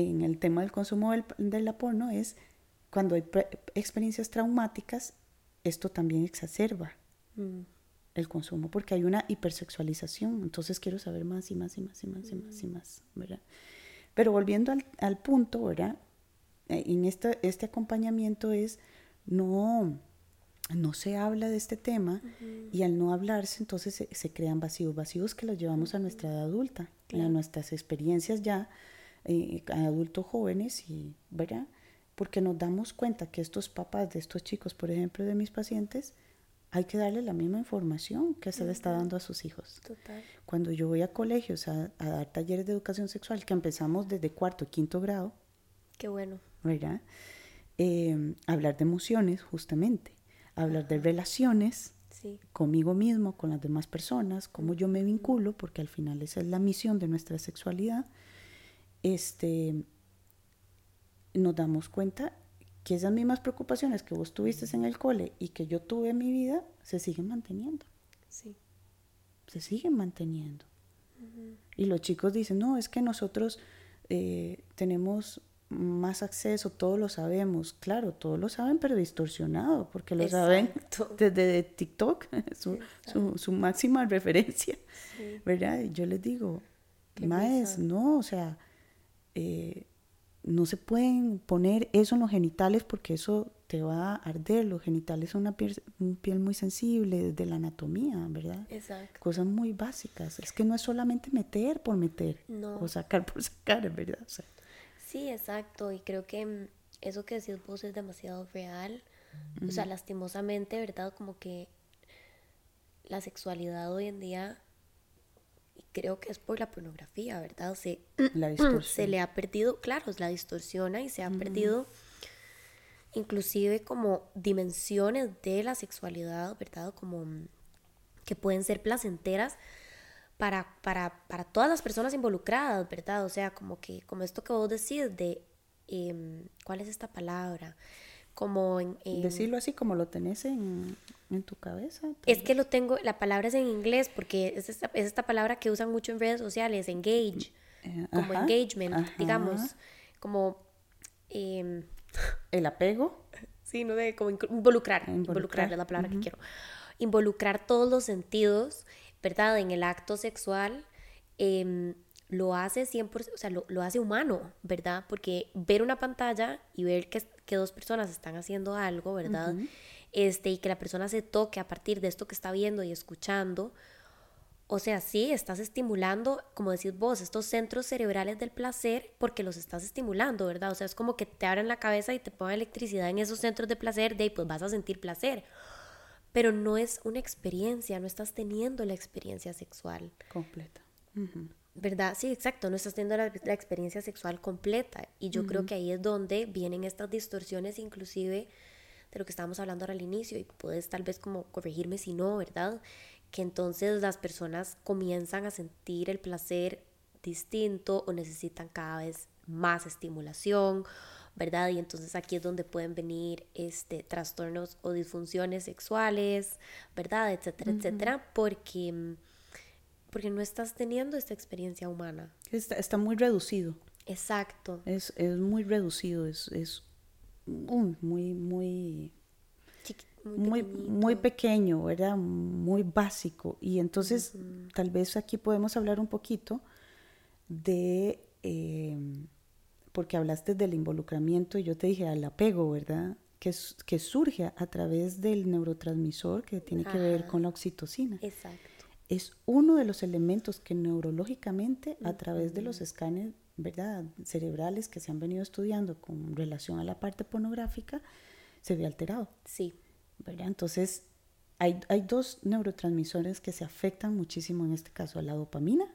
en el tema del consumo del, de la porno, es cuando hay experiencias traumáticas, esto también exacerba mm. el consumo, porque hay una hipersexualización, entonces quiero saber más y más y más y más y más y mm. más, ¿verdad? Pero volviendo al, al punto, ¿verdad? Eh, en este, este acompañamiento es no no se habla de este tema y al no hablarse entonces se, crean vacíos, vacíos que los llevamos a nuestra edad adulta, a nuestras experiencias ya eh, adultos jóvenes y, ¿verdad? Porque nos damos cuenta que estos papás de estos chicos, por ejemplo, de mis pacientes, hay que darle la misma información que se le está dando a sus hijos. Cuando yo voy a colegios a, dar talleres de educación sexual, que empezamos desde cuarto y quinto grado. Qué bueno. ¿Verdad? Eh, hablar de emociones, justamente hablar de relaciones conmigo mismo, con las demás personas, cómo yo me vinculo, porque al final esa es la misión de nuestra sexualidad, este, nos damos cuenta que esas mismas preocupaciones que vos tuviste en el cole y que yo tuve en mi vida se siguen manteniendo. Sí. Se siguen manteniendo. Y los chicos dicen, no, es que nosotros eh, tenemos más acceso, todos lo sabemos, claro, todos lo saben, pero distorsionado, porque lo saben desde TikTok, su, su, máxima referencia, ¿verdad? Y yo les digo, más no, o sea, eh, no se pueden poner eso en los genitales porque eso te va a arder, los genitales son una piel, piel muy sensible de la anatomía, ¿verdad? Exacto. Cosas muy básicas, es que no es solamente meter por meter, o sacar por sacar, ¿verdad? O sea, Sí, exacto. Y creo que mm, eso que decís vos es demasiado real. O sea, lastimosamente, ¿verdad? Como que la sexualidad hoy en día, creo que es por la pornografía, ¿verdad? Se, se le ha perdido, claro, la distorsiona y se ha perdido inclusive como dimensiones de la sexualidad, ¿verdad? Como mm, que pueden ser placenteras, para, para, para todas las personas involucradas, ¿verdad? O sea, como que, como esto que vos decís de, em, ¿cuál es esta palabra? Como en, Decirlo así como lo tenés en, en tu cabeza. Es que lo tengo, la palabra es en inglés porque es esta, es esta palabra que usan mucho en redes sociales, engage, eh, como engagement, digamos, como... Em, El apego. Sí, no de como involucrar, involucrar, es la palabra que quiero. Involucrar todos los sentidos ¿verdad? En el acto sexual, em, lo hace 100%, o sea, lo, hace humano, ¿verdad? Porque ver una pantalla y ver que, que dos personas están haciendo algo, ¿verdad? este, y que la persona se toque a partir de esto que está viendo y escuchando, o sea, sí, estás estimulando, como decís vos, estos centros cerebrales del placer porque los estás estimulando, ¿verdad? O sea, es como que te abren la cabeza y te ponen electricidad en esos centros de placer, de ahí pues vas a sentir placer pero no es una experiencia, no estás teniendo la experiencia sexual. Completa. ¿Verdad? Sí, exacto, no estás teniendo la, experiencia sexual completa. Y yo creo que ahí es donde vienen estas distorsiones inclusive de lo que estábamos hablando ahora al inicio y puedes tal vez como corregirme si no, ¿verdad? Que entonces las personas comienzan a sentir el placer distinto o necesitan cada vez más estimulación ¿verdad? Y entonces aquí es donde pueden venir este, trastornos o disfunciones sexuales, ¿verdad? Etcétera, etcétera, porque, mm, porque no estás teniendo esta experiencia humana. Está, muy reducido. Exacto. Es, es muy reducido, es, es muy, muy, muy, muy, muy, pequeño, ¿verdad? Muy básico. Y entonces tal vez aquí podemos hablar un poquito de... Eh, porque hablaste del involucramiento y yo te dije al apego, ¿verdad? Que, que surge a través del neurotransmisor que tiene que ver con la oxitocina. Exacto. Es uno de los elementos que neurológicamente a través de los escáneres, ¿verdad? cerebrales que se han venido estudiando con relación a la parte pornográfica, se ve alterado. Sí. ¿verdad? Entonces, hay, hay, dos neurotransmisores que se afectan muchísimo en este caso, la dopamina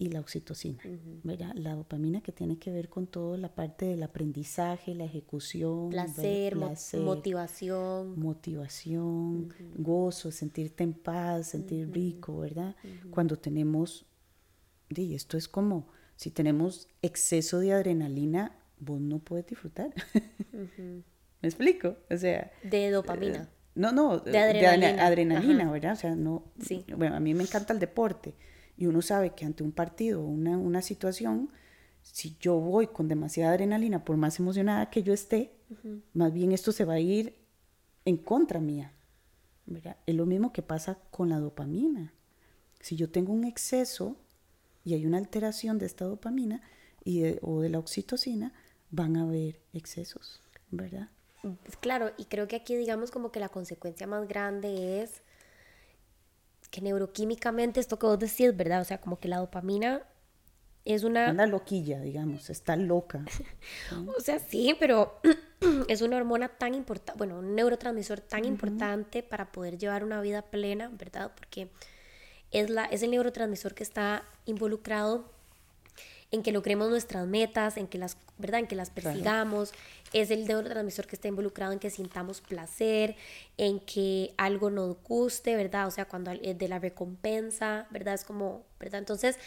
y la oxitocina, ¿verdad? La dopamina que tiene que ver con toda la parte del aprendizaje, la ejecución, placer, motivación, motivación, gozo, sentirte en paz, sentir rico, ¿verdad? Cuando tenemos, y esto es como si tenemos exceso de adrenalina, vos no puedes disfrutar. ¿Me explico? O sea, de dopamina. Eh, no, no, de adrenalina, ¿verdad? O sea, no, sí. bueno, a mí me encanta el deporte y uno sabe que ante un partido, una, una situación, si yo voy con demasiada adrenalina, por más emocionada que yo esté, más bien esto se va a ir en contra mía. Es lo mismo que pasa con la dopamina. Si yo tengo un exceso y hay una alteración de esta dopamina y o de la oxitocina, van a haber excesos, ¿verdad? Claro, y creo que aquí digamos como que la consecuencia más grande es que neuroquímicamente esto que vos decís, ¿verdad? O sea, como que la dopamina es una... Una loquilla, digamos, está loca. o sea, sí, pero es una hormona tan importante, bueno, un neurotransmisor tan importante para poder llevar una vida plena, ¿verdad? Porque es, la, es el neurotransmisor que está involucrado en que logremos nuestras metas, en que las, ¿verdad? En que las persigamos. Es el neurotransmisor que está involucrado en que sintamos placer, en que algo nos guste, ¿verdad? O sea, cuando de la recompensa, ¿verdad? Es como, ¿verdad? Entonces,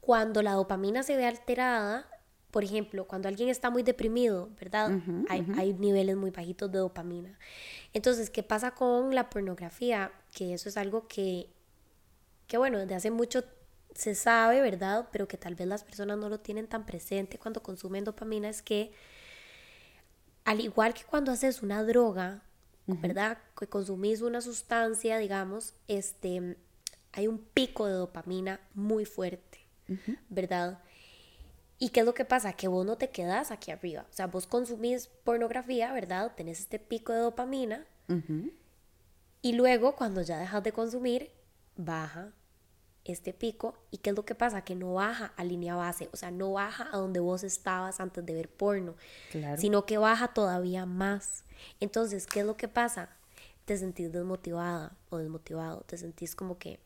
cuando la dopamina se ve alterada, por ejemplo, cuando alguien está muy deprimido, ¿verdad? hay, hay, niveles muy bajitos de dopamina. Entonces, ¿qué pasa con la pornografía? Que eso es algo que, que bueno, desde hace mucho se sabe, ¿verdad? Pero que tal vez las personas no lo tienen tan presente cuando consumen dopamina, es que al igual que cuando haces una droga, ¿verdad? Que consumís una sustancia, digamos, este, hay un pico de dopamina muy fuerte, ¿verdad? ¿Y qué es lo que pasa? Que vos no te quedas aquí arriba. O sea, vos consumís pornografía, ¿verdad? Tenés este pico de dopamina. Y luego, cuando ya dejas de consumir, baja, este pico y qué es lo que pasa que no baja a línea base o sea no baja a donde vos estabas antes de ver porno sino que baja todavía más. Entonces qué es lo que pasa te sentís desmotivada o desmotivado te sentís como que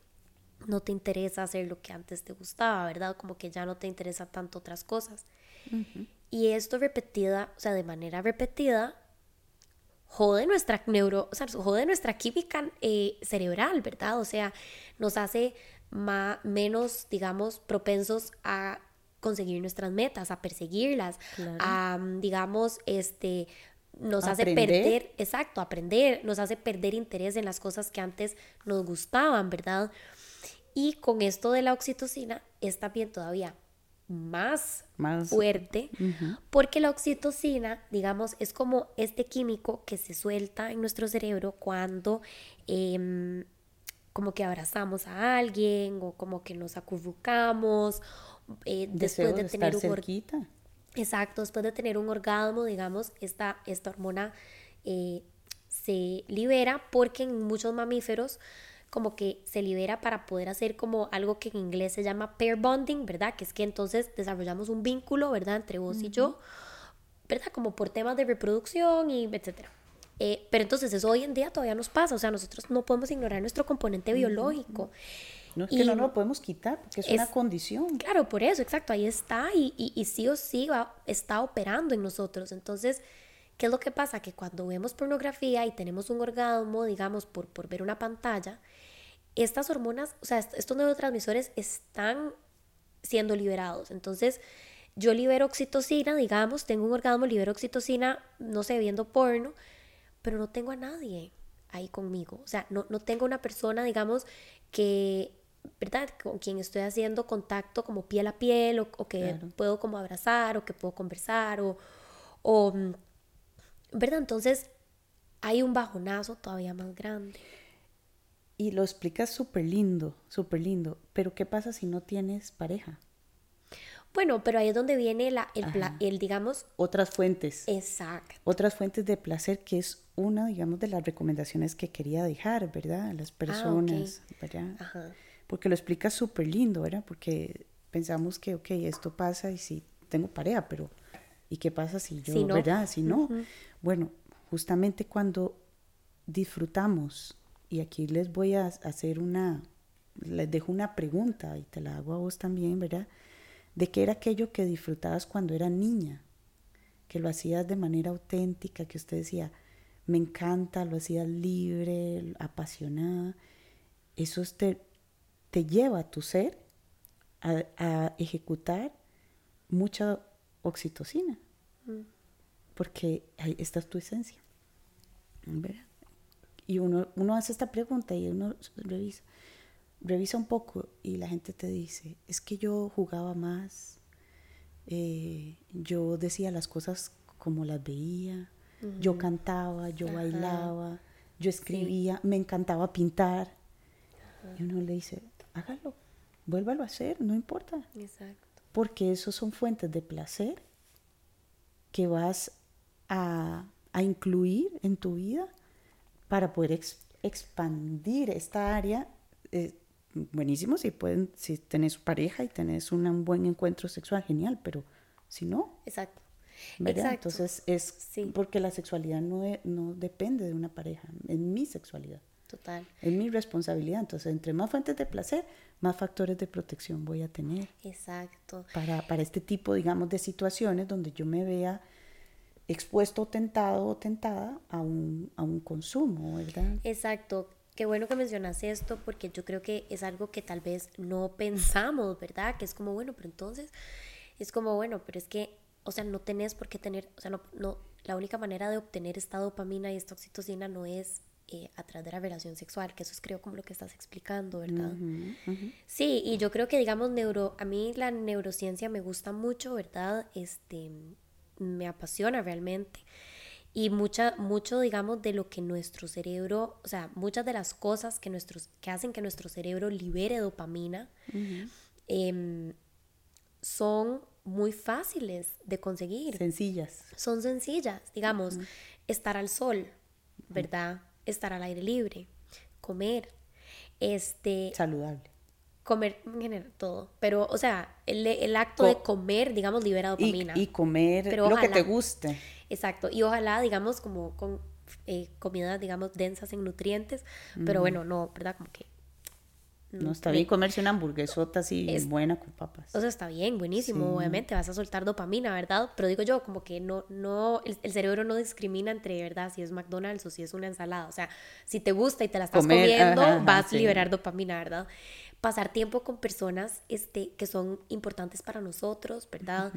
no te interesa hacer lo que antes te gustaba verdad como que ya no te interesa tanto otras cosas. Y esto repetida o sea de manera repetida jode nuestra neuro, o sea, jode nuestra química eh, cerebral, ¿verdad? O sea, nos hace menos, digamos, propensos a conseguir nuestras metas, a perseguirlas, a, digamos, este, nos hace perder, exacto, aprender, nos hace perder interés en las cosas que antes nos gustaban, ¿verdad? Y con esto de la oxitocina es también todavía más, más fuerte, porque la oxitocina, digamos, es como este químico que se suelta en nuestro cerebro cuando eh, como que abrazamos a alguien o como que nos acurrucamos eh, después de, tener un cerquita. Exacto, después de tener un orgasmo, digamos, esta, esta hormona eh, se libera porque en muchos mamíferos como que se libera para poder hacer como algo que en inglés se llama pair bonding, ¿verdad? Que es que entonces desarrollamos un vínculo, ¿verdad? Entre vos y yo, ¿verdad? Como por temas de reproducción y etcétera. Eh, pero entonces eso hoy en día todavía nos pasa, o sea, nosotros no podemos ignorar nuestro componente biológico. No es que no lo podemos quitar, porque es, una condición. Claro, por eso, exacto, ahí está y, y, sí o sí va, está operando en nosotros. Entonces, ¿qué es lo que pasa? Que cuando vemos pornografía y tenemos un orgasmo, digamos, por, por ver una pantalla, estas hormonas, o sea, estos neurotransmisores están siendo liberados. Entonces, yo libero oxitocina, digamos, tengo un orgasmo, libero oxitocina, no sé, viendo porno, pero no tengo a nadie ahí conmigo. O sea, no, no tengo una persona, digamos, que, ¿verdad? Con quien estoy haciendo contacto como piel a piel o, que puedo como abrazar o que puedo conversar o, o, ¿verdad? Entonces hay un bajonazo todavía más grande. Y lo explicas súper lindo, súper lindo. Pero ¿qué pasa si no tienes pareja? Bueno, pero ahí es donde viene la, el, el, digamos... Otras fuentes. Exacto. Otras fuentes de placer, que es una, digamos, de las recomendaciones que quería dejar, ¿verdad? A las ah, personas, ¿verdad? Ajá. Porque lo explica súper lindo, ¿verdad? Porque pensamos que, ok, esto pasa y si tengo pareja, pero ¿y qué pasa si yo, ¿verdad? Si no. Bueno, justamente cuando disfrutamos, y aquí les voy a hacer una, les dejo una pregunta y te la hago a vos también, ¿verdad? ¿De qué era aquello que disfrutabas cuando eras niña? Que lo hacías de manera auténtica, que usted decía, me encanta, lo hacías libre, apasionada. Eso te, te lleva a tu ser a, a ejecutar mucha oxitocina, mm. porque ahí está tu esencia. Y uno, uno hace esta pregunta y uno revisa, revisa un poco y la gente te dice, es que yo jugaba más, eh, yo decía las cosas como las veía, yo cantaba, yo bailaba, yo escribía, me encantaba pintar. Y uno le dice, hágalo, vuélvalo a hacer, no importa. Exacto porque esos son fuentes de placer que vas a, incluir en tu vida para poder expandir esta área. Eh, buenísimo si pueden, si tenés pareja y tenés un buen encuentro sexual, genial, pero si no. Exacto. Entonces es porque la sexualidad no, no depende de una pareja, es mi sexualidad. Total. Es mi responsabilidad. Entonces, entre más fuentes de placer, más factores de protección voy a tener. Exacto. Para, para este tipo, digamos, de situaciones donde yo me vea expuesto, tentado o tentada a un, a un consumo, ¿verdad? Exacto. Qué bueno que mencionas esto porque yo creo que es algo que tal vez no pensamos, ¿verdad? Que es como, bueno, pero entonces es como, bueno, pero es que, o sea, no tenés por qué tener, o sea, no, no, la única manera de obtener esta dopamina y esta oxitocina no es eh, a través de la relación sexual, que eso es creo como lo que estás explicando, ¿verdad? Sí, y yo creo que digamos neuro, a mí la neurociencia me gusta mucho, ¿verdad? Este, me apasiona realmente. Y mucha, mucho, digamos, de lo que nuestro cerebro, o sea, muchas de las cosas que, nuestros, que hacen que nuestro cerebro libere dopamina em, son muy fáciles de conseguir. Sencillas. Son sencillas, digamos, estar al sol, ¿verdad? estar al aire libre, comer, este... Saludable. Comer en general todo, pero, o sea, el, acto de comer, digamos, libera dopamina. Y, comer lo que te guste. Exacto, y ojalá, digamos, como con eh, comidas, digamos, densas en nutrientes, pero bueno, no, ¿verdad? Como que no, está bien comerse una hamburguesota así buena con papas. O sea, está bien, buenísimo, obviamente, vas a soltar dopamina, ¿verdad? Pero digo yo, como que no, no, el, cerebro no discrimina entre, ¿verdad? Si es McDonald's o si es una ensalada. O sea, si te gusta y te la estás comiendo, vas a liberar dopamina, ¿verdad? Pasar tiempo con personas este, que son importantes para nosotros, ¿verdad?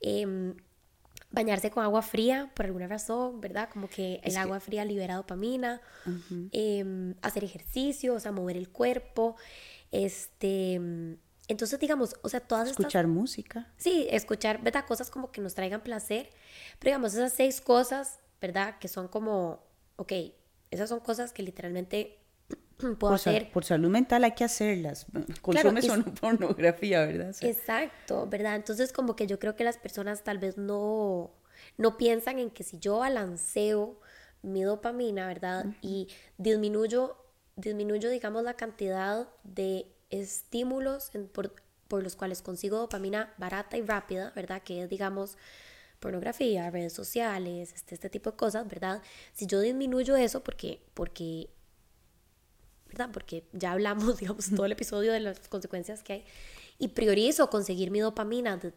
Em, bañarse con agua fría por alguna razón, ¿verdad? Como que el agua fría libera dopamina, em, hacer ejercicio, o sea, mover el cuerpo, este, entonces digamos, o sea, todas escuchar música. Sí, escuchar, ¿verdad? Cosas como que nos traigan placer, pero digamos, esas seis cosas, ¿verdad? Que son como, ok, esas son cosas que literalmente puedo por hacer. por salud mental hay que hacerlas. Consumes claro, pornografía, ¿verdad? Exacto, ¿verdad? Entonces como que yo creo que las personas tal vez no, no piensan en que si yo balanceo mi dopamina, ¿verdad? Y disminuyo, disminuyo, digamos, la cantidad de estímulos por, por los cuales consigo dopamina barata y rápida, ¿verdad? Que es, digamos, pornografía, redes sociales, este, este tipo de cosas, ¿verdad? Si yo disminuyo eso, porque, porque ¿verdad? Porque ya hablamos, digamos, todo el episodio de las consecuencias que hay. Y priorizo conseguir mi dopamina de,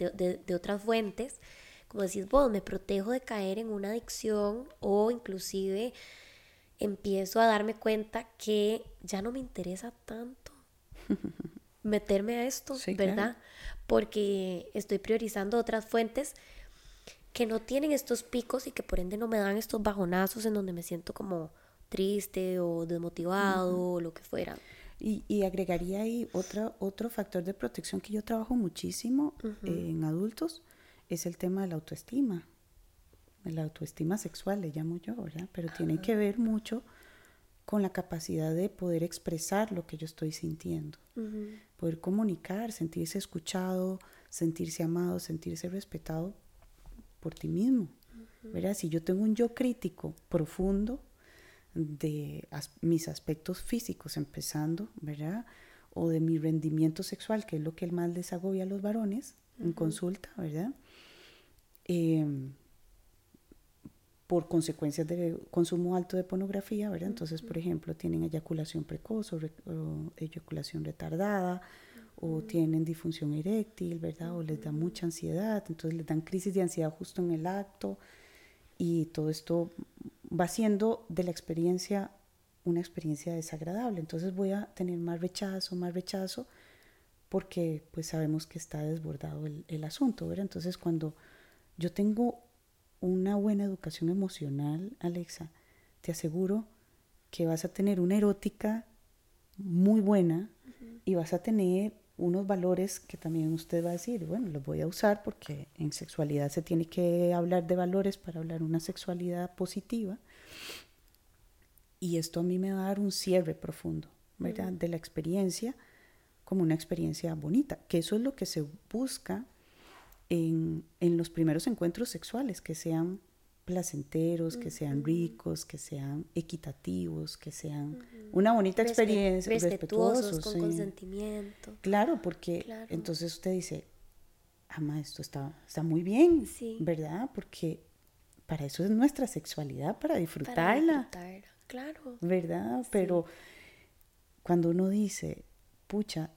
de, otras fuentes. Como decís vos, me protejo de caer en una adicción o inclusive empiezo a darme cuenta que ya no me interesa tanto meterme a esto, ¿verdad? Porque estoy priorizando otras fuentes que no tienen estos picos y que por ende no me dan estos bajonazos en donde me siento como triste o desmotivado o lo que fuera. Y, agregaría ahí otra, otro factor de protección que yo trabajo muchísimo en adultos, es el tema de la autoestima. La autoestima sexual le llamo yo, ¿verdad? Pero tiene que ver mucho con la capacidad de poder expresar lo que yo estoy sintiendo, poder comunicar, sentirse escuchado, sentirse amado, sentirse respetado por ti mismo. ¿verdad? Si yo tengo un yo crítico profundo, de mis aspectos físicos, empezando, ¿verdad? O de mi rendimiento sexual, que es lo que más les agobia a los varones en consulta, ¿verdad? Em, por consecuencias de consumo alto de pornografía, ¿verdad? Entonces, por ejemplo, tienen eyaculación precoz o, eyaculación retardada, o tienen disfunción eréctil, ¿verdad? O les da mucha ansiedad, entonces les dan crisis de ansiedad justo en el acto, y todo esto va siendo de la experiencia una experiencia desagradable. Entonces voy a tener más rechazo, más rechazo, porque pues sabemos que está desbordado el, el asunto, ¿verdad? Entonces cuando yo tengo una buena educación emocional, Alexa, te aseguro que vas a tener una erótica muy buena y vas a tener unos valores que también usted va a decir, bueno, los voy a usar porque en sexualidad se tiene que hablar de valores para hablar una sexualidad positiva. Y esto a mí me va a dar un cierre profundo, ¿verdad? De la experiencia como una experiencia bonita, que eso es lo que se busca en, los primeros encuentros sexuales, que sean placenteros, que sean ricos, que sean equitativos, que sean una bonita experiencia, respetuosos, con consentimiento. Claro, porque entonces usted dice, ama, esto está, está muy bien, ¿verdad? Porque para eso es nuestra sexualidad, para disfrutarla. claro. ¿Verdad? Pero cuando uno dice, pucha,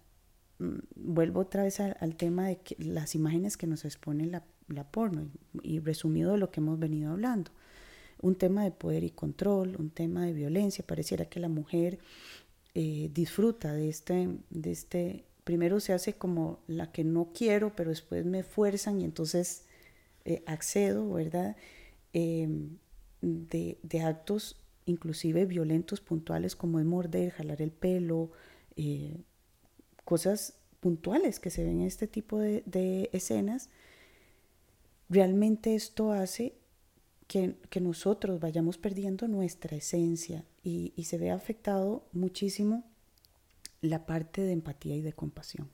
Mm, vuelvo otra vez al, tema de que las imágenes que nos expone la, la porno y, resumido lo que hemos venido hablando. Un tema de poder y control, un tema de violencia. Pareciera que la mujer eh, disfruta de este, de este, primero se hace como la que no quiero, pero después me fuerzan y entonces eh, accedo, ¿verdad? Em, de, de, actos inclusive violentos puntuales como es morder, jalar el pelo, eh, cosas puntuales que se ven en este tipo de, escenas, realmente esto hace que, nosotros vayamos perdiendo nuestra esencia y, se ve afectado muchísimo la parte de empatía y de compasión.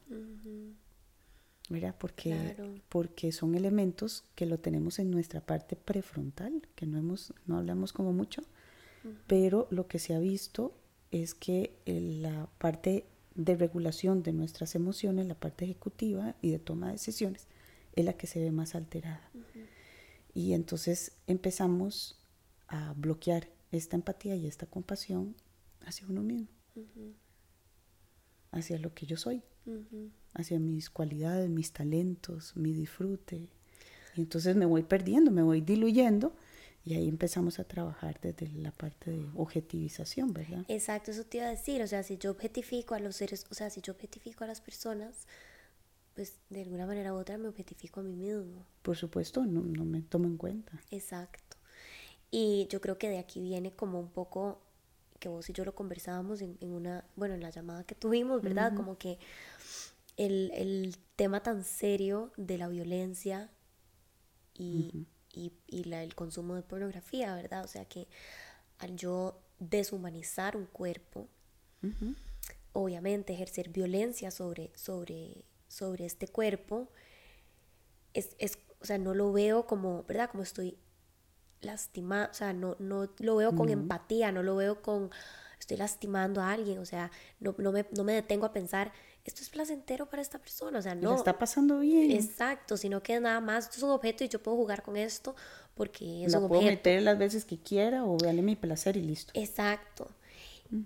Porque, porque son elementos que lo tenemos en nuestra parte prefrontal, que no, hemos, no hablamos como mucho, pero lo que se ha visto es que la parte de regulación de nuestras emociones, la parte ejecutiva y de toma de decisiones, es la que se ve más alterada. Y entonces empezamos a bloquear esta empatía y esta compasión hacia uno mismo, hacia lo que yo soy, hacia mis cualidades, mis talentos, mi disfrute. Y entonces me voy perdiendo, me voy diluyendo y ahí empezamos a trabajar desde la parte de objetivización, ¿verdad? Exacto, eso te iba a decir, o sea, si yo objetifico a los seres, o sea, si yo objetifico a las personas, pues de alguna manera u otra me objetifico a mí mismo. Por supuesto, no, no me tomo en cuenta. Exacto. Y yo creo que de aquí viene como un poco, que vos y yo lo conversábamos en, en una, bueno, en la llamada que tuvimos, ¿verdad? Como que el, el, tema tan serio de la violencia y, y, el consumo de pornografía, ¿verdad? O sea que al yo deshumanizar un cuerpo, obviamente ejercer violencia sobre, sobre, sobre este cuerpo, es, o sea, no lo veo como, ¿verdad? Como estoy lastimada, o sea, no, no lo veo con empatía, no lo veo con, estoy lastimando a alguien, o sea, no, no, me, no me detengo a pensar, esto es placentero para esta persona, o sea, no. está pasando bien. Exacto, sino que nada más, esto es un objeto y yo puedo jugar con esto porque es La un puedo meter las veces que quiera o darle mi placer y listo. Exacto.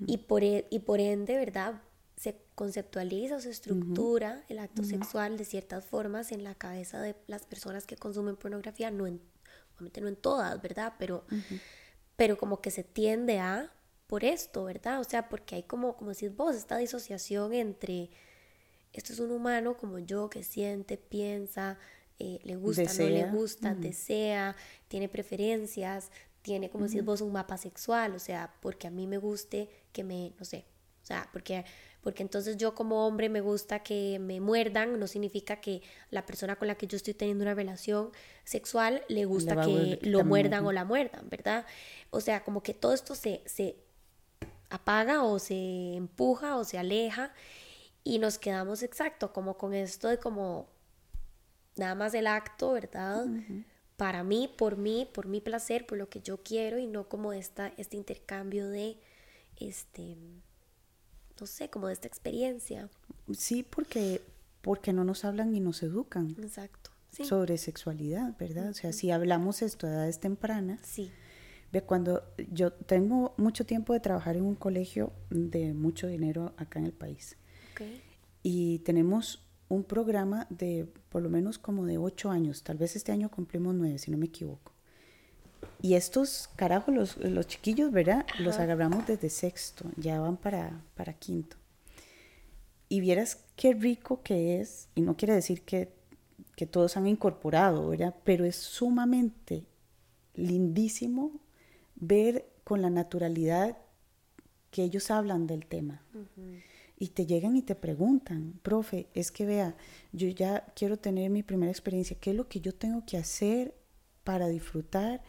y, por, e, y por ende, ¿verdad? Se conceptualiza o se estructura el acto sexual de ciertas formas en la cabeza de las personas que consumen pornografía, no en, obviamente no en todas, ¿verdad? Pero, pero como que se tiende a por esto, ¿verdad? O sea, porque hay como, como decís vos, esta disociación entre esto es un humano como yo que siente, piensa, eh, le gusta, no le gusta, desea, tiene preferencias, tiene, como decís vos, un mapa sexual, o sea, porque a mí me guste que me, no sé, o sea, porque, porque entonces yo como hombre me gusta que me muerdan, no significa que la persona con la que yo estoy teniendo una relación sexual le gusta que lo muerdan o la muerdan, ¿verdad? O sea, como que todo esto se, se apaga o se empuja o se aleja y nos quedamos exacto como con esto de como nada más el acto, ¿verdad? Para mí, por mí, por mi placer, por lo que yo quiero y no como esta, este intercambio de, este, no sé, como de esta experiencia. Sí, porque, porque no nos hablan y nos educan. Exacto. Sobre sexualidad, ¿verdad? O sea, si hablamos esto a edades tempranas, sí Ve, cuando yo tengo mucho tiempo de trabajar en un colegio de mucho dinero acá en el país. Y tenemos un programa de por lo menos como de ocho años, tal vez este año cumplimos nueve, si no me equivoco. Y estos carajos, los, los chiquillos, ¿verdad? Los agarramos desde sexto, ya van para, para quinto. Y vieras qué rico que es, y no quiere decir que, que todos han incorporado, ¿verdad? Pero es sumamente lindísimo ver con la naturalidad que ellos hablan del tema. Y te llegan y te preguntan, profe, es que vea, yo ya quiero tener mi primera experiencia, ¿qué es lo que yo tengo que hacer para disfrutar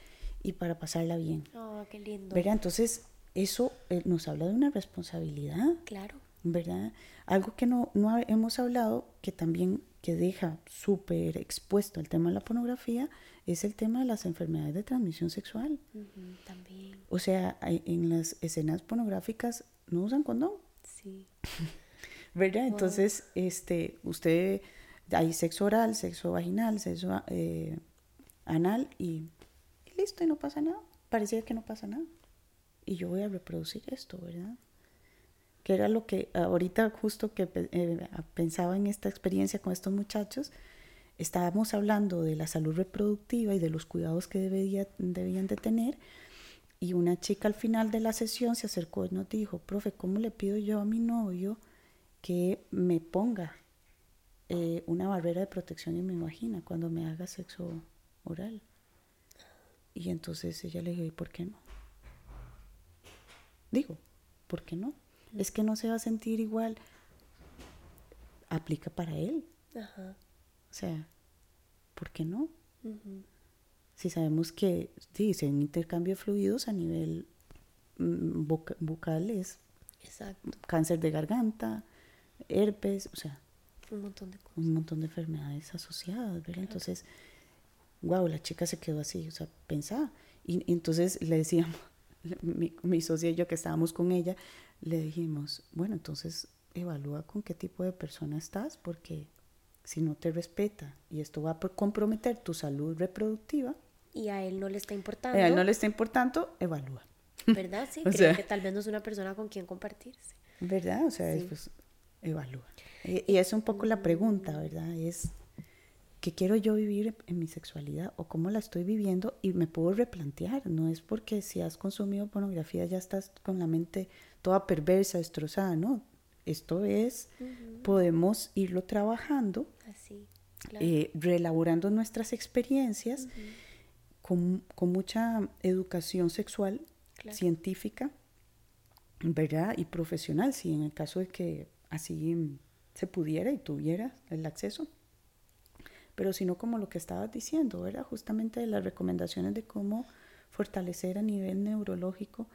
y para pasarla bien? Oh, qué lindo. ¿Verdad? Entonces, eso eh, nos habla de una responsabilidad. Claro. ¿Verdad? Algo que no, no hemos hablado, que también que deja súper expuesto el tema de la pornografía, es el tema de las enfermedades de transmisión sexual. también. O sea, en las escenas pornográficas no usan condón. Sí. ¿Verdad? Entonces, este, usted, hay sexo oral, sexo vaginal, sexo eh, anal y, listo, y no pasa nada. Parecía que no pasa nada. Y yo voy a reproducir esto, ¿verdad? Que era lo que ahorita justo que eh, pensaba en esta experiencia con estos muchachos, estábamos hablando de la salud reproductiva y de los cuidados que debía, debían de tener. Y una chica al final de la sesión se acercó y nos dijo, profe, ¿cómo le pido yo a mi novio que me ponga eh, una barrera de protección en mi vagina cuando me haga sexo oral? Y entonces ella le dijo, ¿y por qué no? Digo, ¿por qué no? Es que no se va a sentir igual. Aplica para él. Ajá. O sea, ¿por qué no? Si sabemos que sí, si hay un intercambio de fluidos a nivel mm, bucal es cáncer de garganta, herpes, o sea, un montón de cosas. Un montón de enfermedades asociadas, ¿verdad? Entonces, wow, la chica se quedó así, o sea, pensaba. Y, entonces le decíamos, mi, mi socia y yo que estábamos con ella, le dijimos, bueno, entonces evalúa con qué tipo de persona estás, porque si no te respeta y esto va a comprometer tu salud reproductiva. Y a él no le está importando. A él no le está importando, evalúa. ¿Verdad? Sí, creo que tal vez no es una persona con quien compartirse. ¿Verdad? O sea, pues, evalúa. Y, es un poco la pregunta, ¿verdad? Es, ¿qué quiero yo vivir en mi sexualidad o cómo la estoy viviendo? Y me puedo replantear. No es porque si has consumido pornografía ya estás con la mente toda perversa, destrozada, ¿no? Esto es, podemos irlo trabajando, eh, reelaborando nuestras experiencias con, mucha educación sexual, científica, ¿verdad? Y profesional, si en el caso de que así se pudiera y tuviera el acceso. Pero sino como lo que estabas diciendo, ¿verdad? Justamente las recomendaciones de cómo fortalecer a nivel neurológico,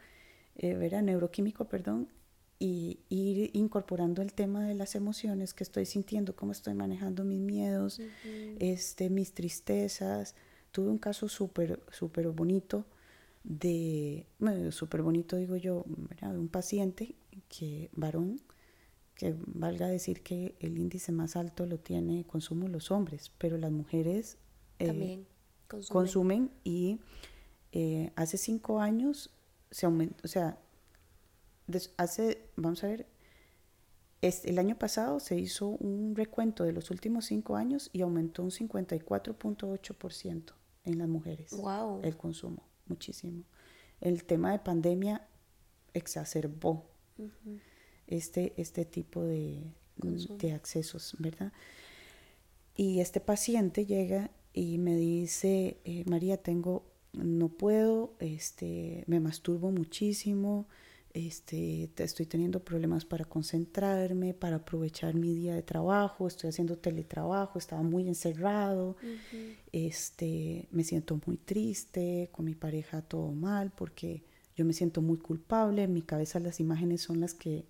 eh, ¿verdad? Neuroquímico, perdón, y ir incorporando el tema de las emociones que estoy sintiendo, cómo estoy manejando mis miedos, este, mis tristezas. Tuve un caso súper, súper bonito de, bueno, súper bonito digo yo, de un paciente que, varón, que valga decir que el índice más alto lo tiene consumo los hombres, pero las mujeres eh, También consumen. consumen y eh, hace cinco años se aumentó, o sea, hace, vamos a ver, el año pasado se hizo un recuento de los últimos cinco años y aumentó un 54.8% en las mujeres. Wow. El consumo, muchísimo. El tema de pandemia exacerbó este, este tipo de, de accesos, ¿verdad? Y este paciente llega y me dice, eh, María, tengo, no puedo, este, me masturbo muchísimo, este, estoy teniendo problemas para concentrarme, para aprovechar mi día de trabajo, estoy haciendo teletrabajo, estaba muy encerrado, este, me siento muy triste, con mi pareja todo mal, porque yo me siento muy culpable, en mi cabeza las imágenes son las que,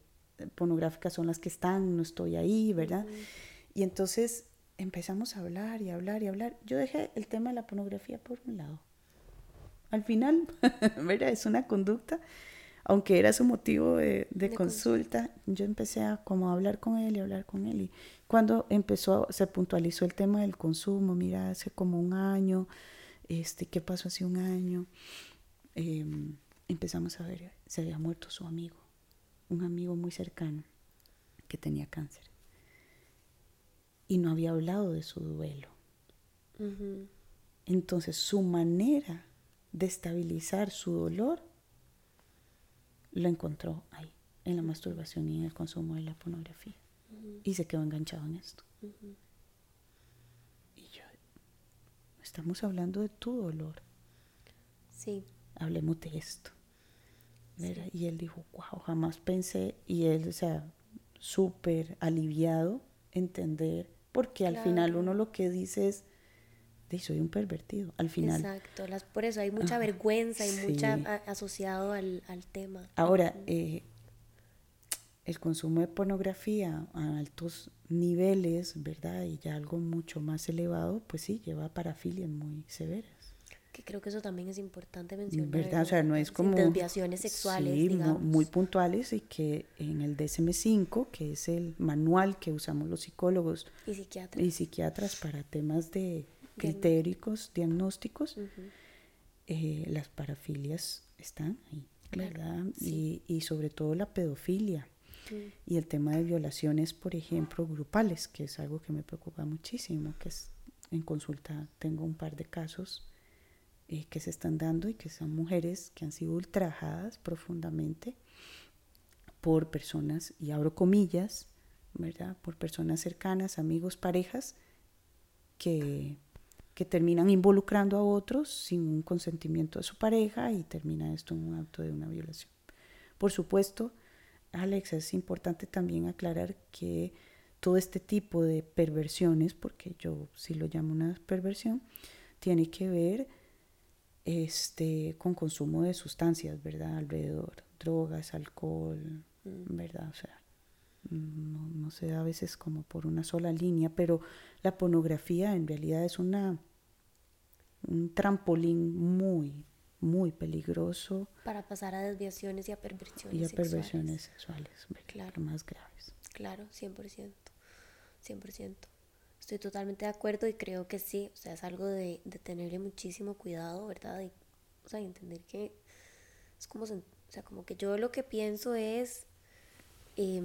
pornográficas son las que están, no estoy ahí, ¿verdad? Y entonces empezamos a hablar y hablar y hablar. Yo dejé el tema de la pornografía por un lado. Al final, ¿verdad? Es una conducta aunque era su motivo de, consulta, yo empecé a como hablar con él y hablar con él. Y cuando empezó, se puntualizó el tema del consumo, mira, hace como un año, este, ¿qué pasó hace un año? em, empezamos a ver, se había muerto su amigo, un amigo muy cercano que tenía cáncer. Y no había hablado de su duelo. Entonces su manera de estabilizar su dolor lo encontró ahí, en la masturbación y en el consumo de la pornografía. Y se quedó enganchado en esto. Y yo, estamos hablando de tu dolor. Sí. Hablemos de esto. Y él dijo, wow, jamás pensé. Y él, o sea, súper aliviado entender, porque al final uno lo que dice es, soy un pervertido, al final. Exacto, las, por eso hay mucha vergüenza y mucha asociado al, tema. Ahora, eh, el consumo de pornografía a altos niveles, ¿verdad? Y ya algo mucho más elevado, pues sí, lleva a parafilias muy severas. Que creo que eso también es importante mencionar. ¿Verdad? O sea, no es como... Desviaciones sexuales, sí, muy puntuales y que en el DSM-5, que es el manual que usamos los psicólogos y psiquiatras, y psiquiatras para temas de critéricos, diagnósticos, eh, las parafilias están ahí, ¿verdad? Y, y, sobre todo la pedofilia y el tema de violaciones, por ejemplo, grupales, que es algo que me preocupa muchísimo, que es en consulta tengo un par de casos eh, que se están dando y que son mujeres que han sido ultrajadas profundamente por personas, y abro comillas, ¿verdad? Por personas cercanas, amigos, parejas, que que terminan involucrando a otros sin un consentimiento de su pareja y termina esto en un acto de una violación. Por supuesto, Alex, es importante también aclarar que todo este tipo de perversiones, porque yo sí lo llamo una perversión, tiene que ver este, con consumo de sustancias, ¿verdad? Alrededor, drogas, alcohol, mm. ¿verdad? O sea, no, no se da a veces como por una sola línea, pero la pornografía en realidad es una, un trampolín muy, muy peligroso. Para pasar a desviaciones y a perversiones Y a perversiones sexuales, claro. más graves. Claro, 100%, 100%. Estoy totalmente de acuerdo y creo que sí, o sea, es algo de, de tenerle muchísimo cuidado, ¿verdad? Y, o sea, entender que es como, o sea, como que yo lo que pienso es... Eh,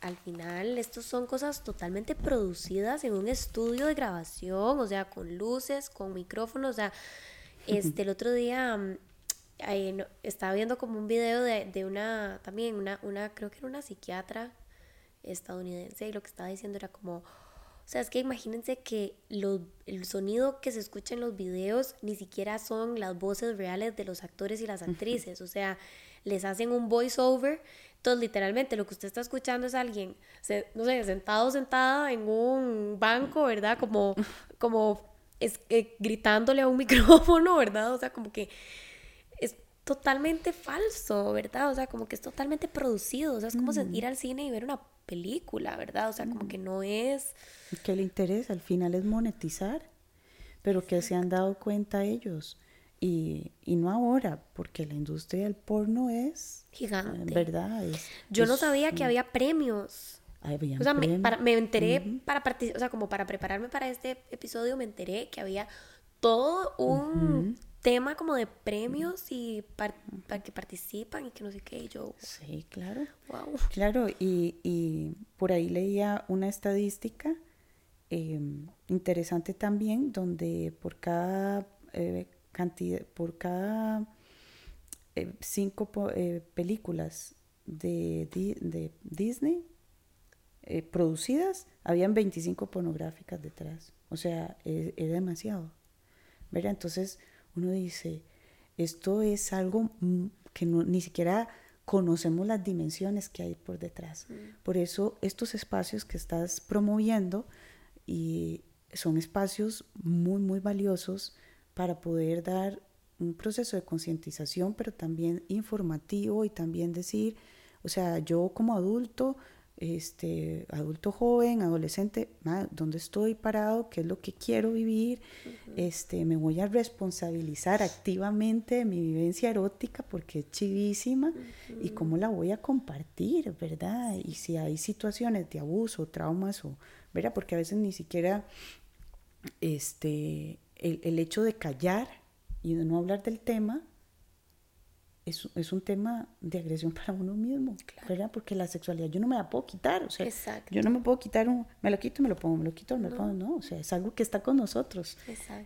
al final estos son cosas totalmente producidas en un estudio de grabación, o sea, con luces, con micrófonos, o sea, este, el otro día mm, estaba viendo como un video de, de, una, también una, una, creo que era una psiquiatra estadounidense y lo que estaba diciendo era como, o sea, es que imagínense que el sonido que se escucha en los videos ni siquiera son las voces reales de los actores y las actrices, o sea, les hacen un voiceover entonces, literalmente, lo que usted está escuchando es alguien, no sé, sentado, sentada en un banco, ¿verdad? Como, como es, eh, gritándole a un micrófono, ¿verdad? O sea, como que es totalmente falso, ¿verdad? O sea, como que es totalmente producido. O sea, es como ir al cine y ver una película, ¿verdad? O sea, como que no es... Que le interesa, al final es monetizar, pero que se han dado cuenta ellos y, y, no ahora, porque la industria del porno es gigante. ¿Verdad? Yo no sabía que había premios. o sea, me, me, enteré para o sea, como para prepararme para este episodio, me enteré que había todo un tema como de premios y para que participan y que no sé qué. Y yo. Sí, claro. Wow. Claro, y, y por ahí leía una estadística em, interesante también, donde por cada eh, cantidad, por cada eh, cinco eh, películas de, de Disney producidas, habían 25 pornográficas detrás. O sea, es, demasiado. ¿verdad? Entonces uno dice, esto es algo que no, ni siquiera conocemos las dimensiones que hay por detrás. Mm. Por eso estos espacios que estás promoviendo y son espacios muy, muy valiosos para poder dar un proceso de concientización, pero también informativo y también decir, o sea, yo como adulto, este, adulto joven, adolescente, ¿dónde estoy parado? ¿Qué es lo que quiero vivir? este, me voy a responsabilizar activamente de mi vivencia erótica porque es chivísima y cómo la voy a compartir, ¿verdad? Y si hay situaciones de abuso, traumas, o, ¿verdad? Porque a veces ni siquiera este, el, el hecho de callar y de no hablar del tema es, es, un tema de agresión para uno mismo, ¿verdad? Porque la sexualidad yo no me la puedo quitar, o sea, yo no me puedo quitar un, me lo quito, me lo pongo, me lo quito, me lo pongo, no, o sea, es algo que está con nosotros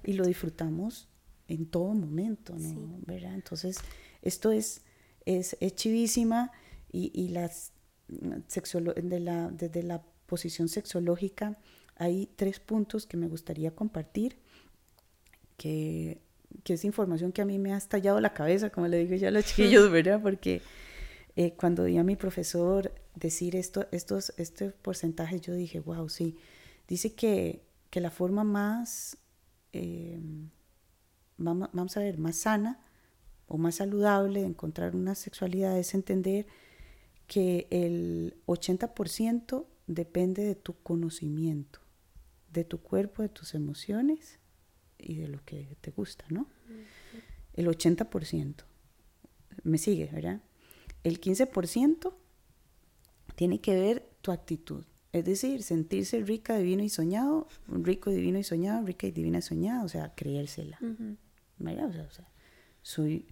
y lo disfrutamos en todo momento, ¿no? ¿verdad? Entonces, esto es, es, es chivísima y, y las, de la, desde la posición sexológica hay tres puntos que me gustaría compartir que que es información que a mí me ha estallado la cabeza, como le digo yo a los chiquillos, ¿verdad? Porque eh, cuando vi a mi profesor decir esto, estos, este porcentaje, yo dije, wow, sí. Dice que, que la forma más, eh, vamos, vamos, a ver, más sana o más saludable de encontrar una sexualidad es entender que el 80% depende de tu conocimiento, de tu cuerpo, de tus emociones y de lo que te gusta, ¿no? El 80%. Me sigue, ¿verdad? El 15% tiene que ver tu actitud. Es decir, sentirse rica, divino y soñado, rico, divino y soñado, rica y divina y soñada, o sea, creérsela. ¿Verdad? O sea, soy,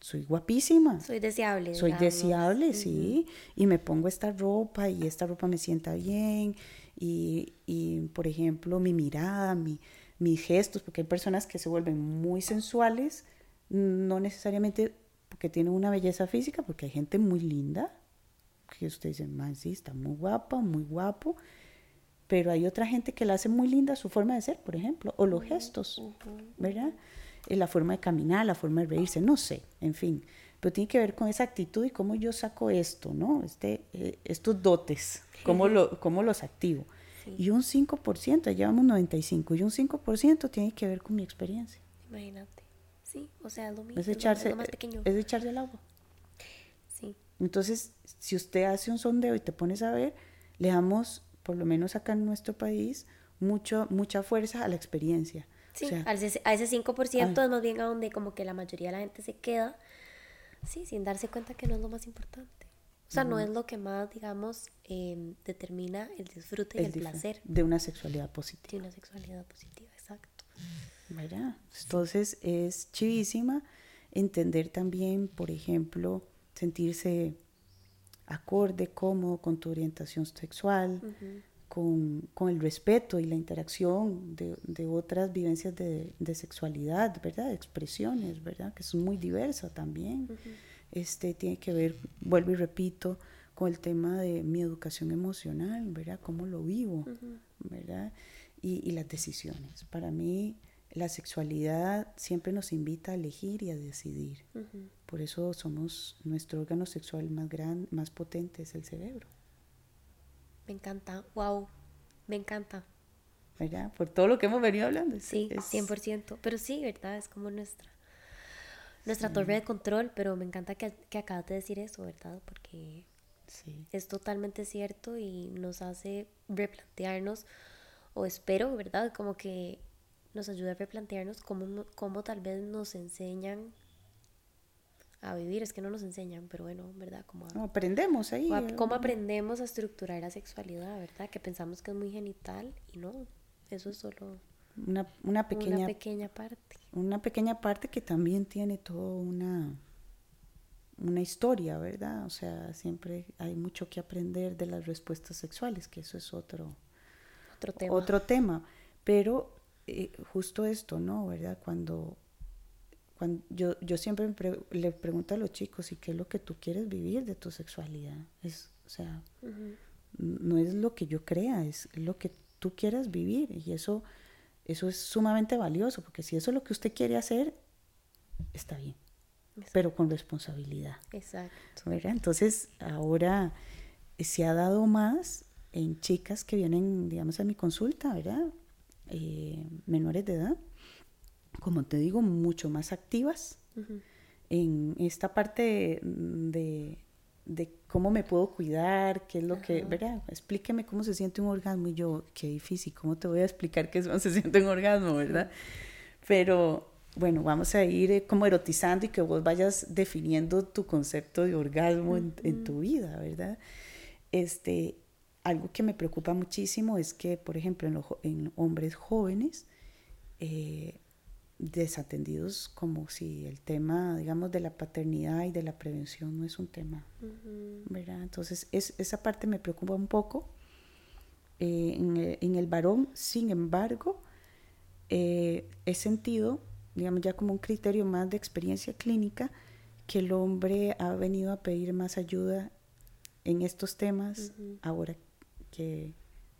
soy guapísima. Soy deseable. Soy deseable, sí. Y me pongo esta ropa y esta ropa me sienta bien. Y, y por ejemplo, mi mirada, mi, mis gestos, porque hay personas que se vuelven muy sensuales, no necesariamente porque tienen una belleza física, porque hay gente muy linda, que usted dice, man, sí, está muy guapa, muy guapo, pero hay otra gente que la hace muy linda su forma de ser, por ejemplo, o los gestos, ¿verdad? Eh, la forma de caminar, la forma de reírse, no sé, en fin, pero tiene que ver con esa actitud y cómo yo saco esto, ¿no? Este, eh, estos dotes, cómo, lo, cómo los activo. Y un 5%, ya llevamos 95, y un 5% tiene que ver con mi experiencia. Imagínate. Sí, o sea, lo mismo. Es echarse, más pequeño. Es echarse el agua. Sí. Entonces, si usted hace un sondeo y te pones a ver, le damos, por lo menos acá en nuestro país, mucho, mucha fuerza a la experiencia. Sí, a ese, a ese 5% es más bien a donde como que la mayoría de la gente se queda, sí, sin darse cuenta que no es lo más importante. O sea, no es lo que más, digamos, em, determina el disfrute y el, placer. De una sexualidad positiva. De una sexualidad positiva, exacto. ¿Verdad? Entonces es chivísima entender también, por ejemplo, sentirse acorde, cómodo con tu orientación sexual, con, con, el respeto y la interacción de, de otras vivencias de, de, sexualidad, ¿verdad? De expresiones, ¿verdad? Que son muy diversas también este, tiene que ver, vuelvo y repito, con el tema de mi educación emocional, ¿verdad? Cómo lo vivo, ¿verdad? Y, y, las decisiones. Para mí, la sexualidad siempre nos invita a elegir y a decidir. Por eso somos, nuestro órgano sexual más grande, más potente es el cerebro. Me encanta, wow, me encanta. ¿Verdad? Por todo lo que hemos venido hablando. Sí, es, 100%. Pero sí, ¿verdad? Es como nuestra nuestra torre de control, pero me encanta que, que acabas de decir eso, ¿verdad? Porque es totalmente cierto y nos hace replantearnos, o espero, ¿verdad? Como que nos ayuda a replantearnos cómo, cómo tal vez nos enseñan a vivir, es que no nos enseñan, pero bueno, ¿verdad? Como aprendemos ahí. Cómo aprendemos a estructurar la sexualidad, ¿verdad? Que pensamos que es muy genital y no, eso es solo una, una, pequeña, una pequeña parte. Una pequeña parte que también tiene toda una, una historia, ¿verdad? O sea, siempre hay mucho que aprender de las respuestas sexuales, que eso es otro, otro tema. Otro tema. Pero eh, justo esto, ¿no? ¿Verdad? Cuando, cuando yo, yo siempre le pregunto a los chicos, ¿y qué es lo que tú quieres vivir de tu sexualidad? Es, o sea, no es lo que yo crea, es lo que tú quieras vivir. Y eso eso es sumamente valioso, porque si eso es lo que usted quiere hacer, está bien, pero con responsabilidad. Exacto. Entonces, ahora se ha dado más en chicas que vienen, digamos, a mi consulta, ¿verdad? Eh, menores de edad, como te digo, mucho más activas en esta parte de, de cómo me puedo cuidar, qué es lo que, ¿verdad? Explíqueme cómo se siente un orgasmo y yo, qué difícil, ¿cómo te voy a explicar qué se siente un orgasmo, verdad? Pero bueno, vamos a ir eh, como erotizando y que vos vayas definiendo tu concepto de orgasmo en, tu vida, ¿verdad? Este, algo que me preocupa muchísimo es que, por ejemplo, en, en hombres jóvenes, eh, desatendidos como si el tema, digamos, de la paternidad y de la prevención no es un tema, ¿verdad? Entonces, es, esa parte me preocupa un poco. Eh, en, el, en, el, varón, sin embargo, eh, he sentido, digamos, ya como un criterio más de experiencia clínica, que el hombre ha venido a pedir más ayuda en estos temas ahora que,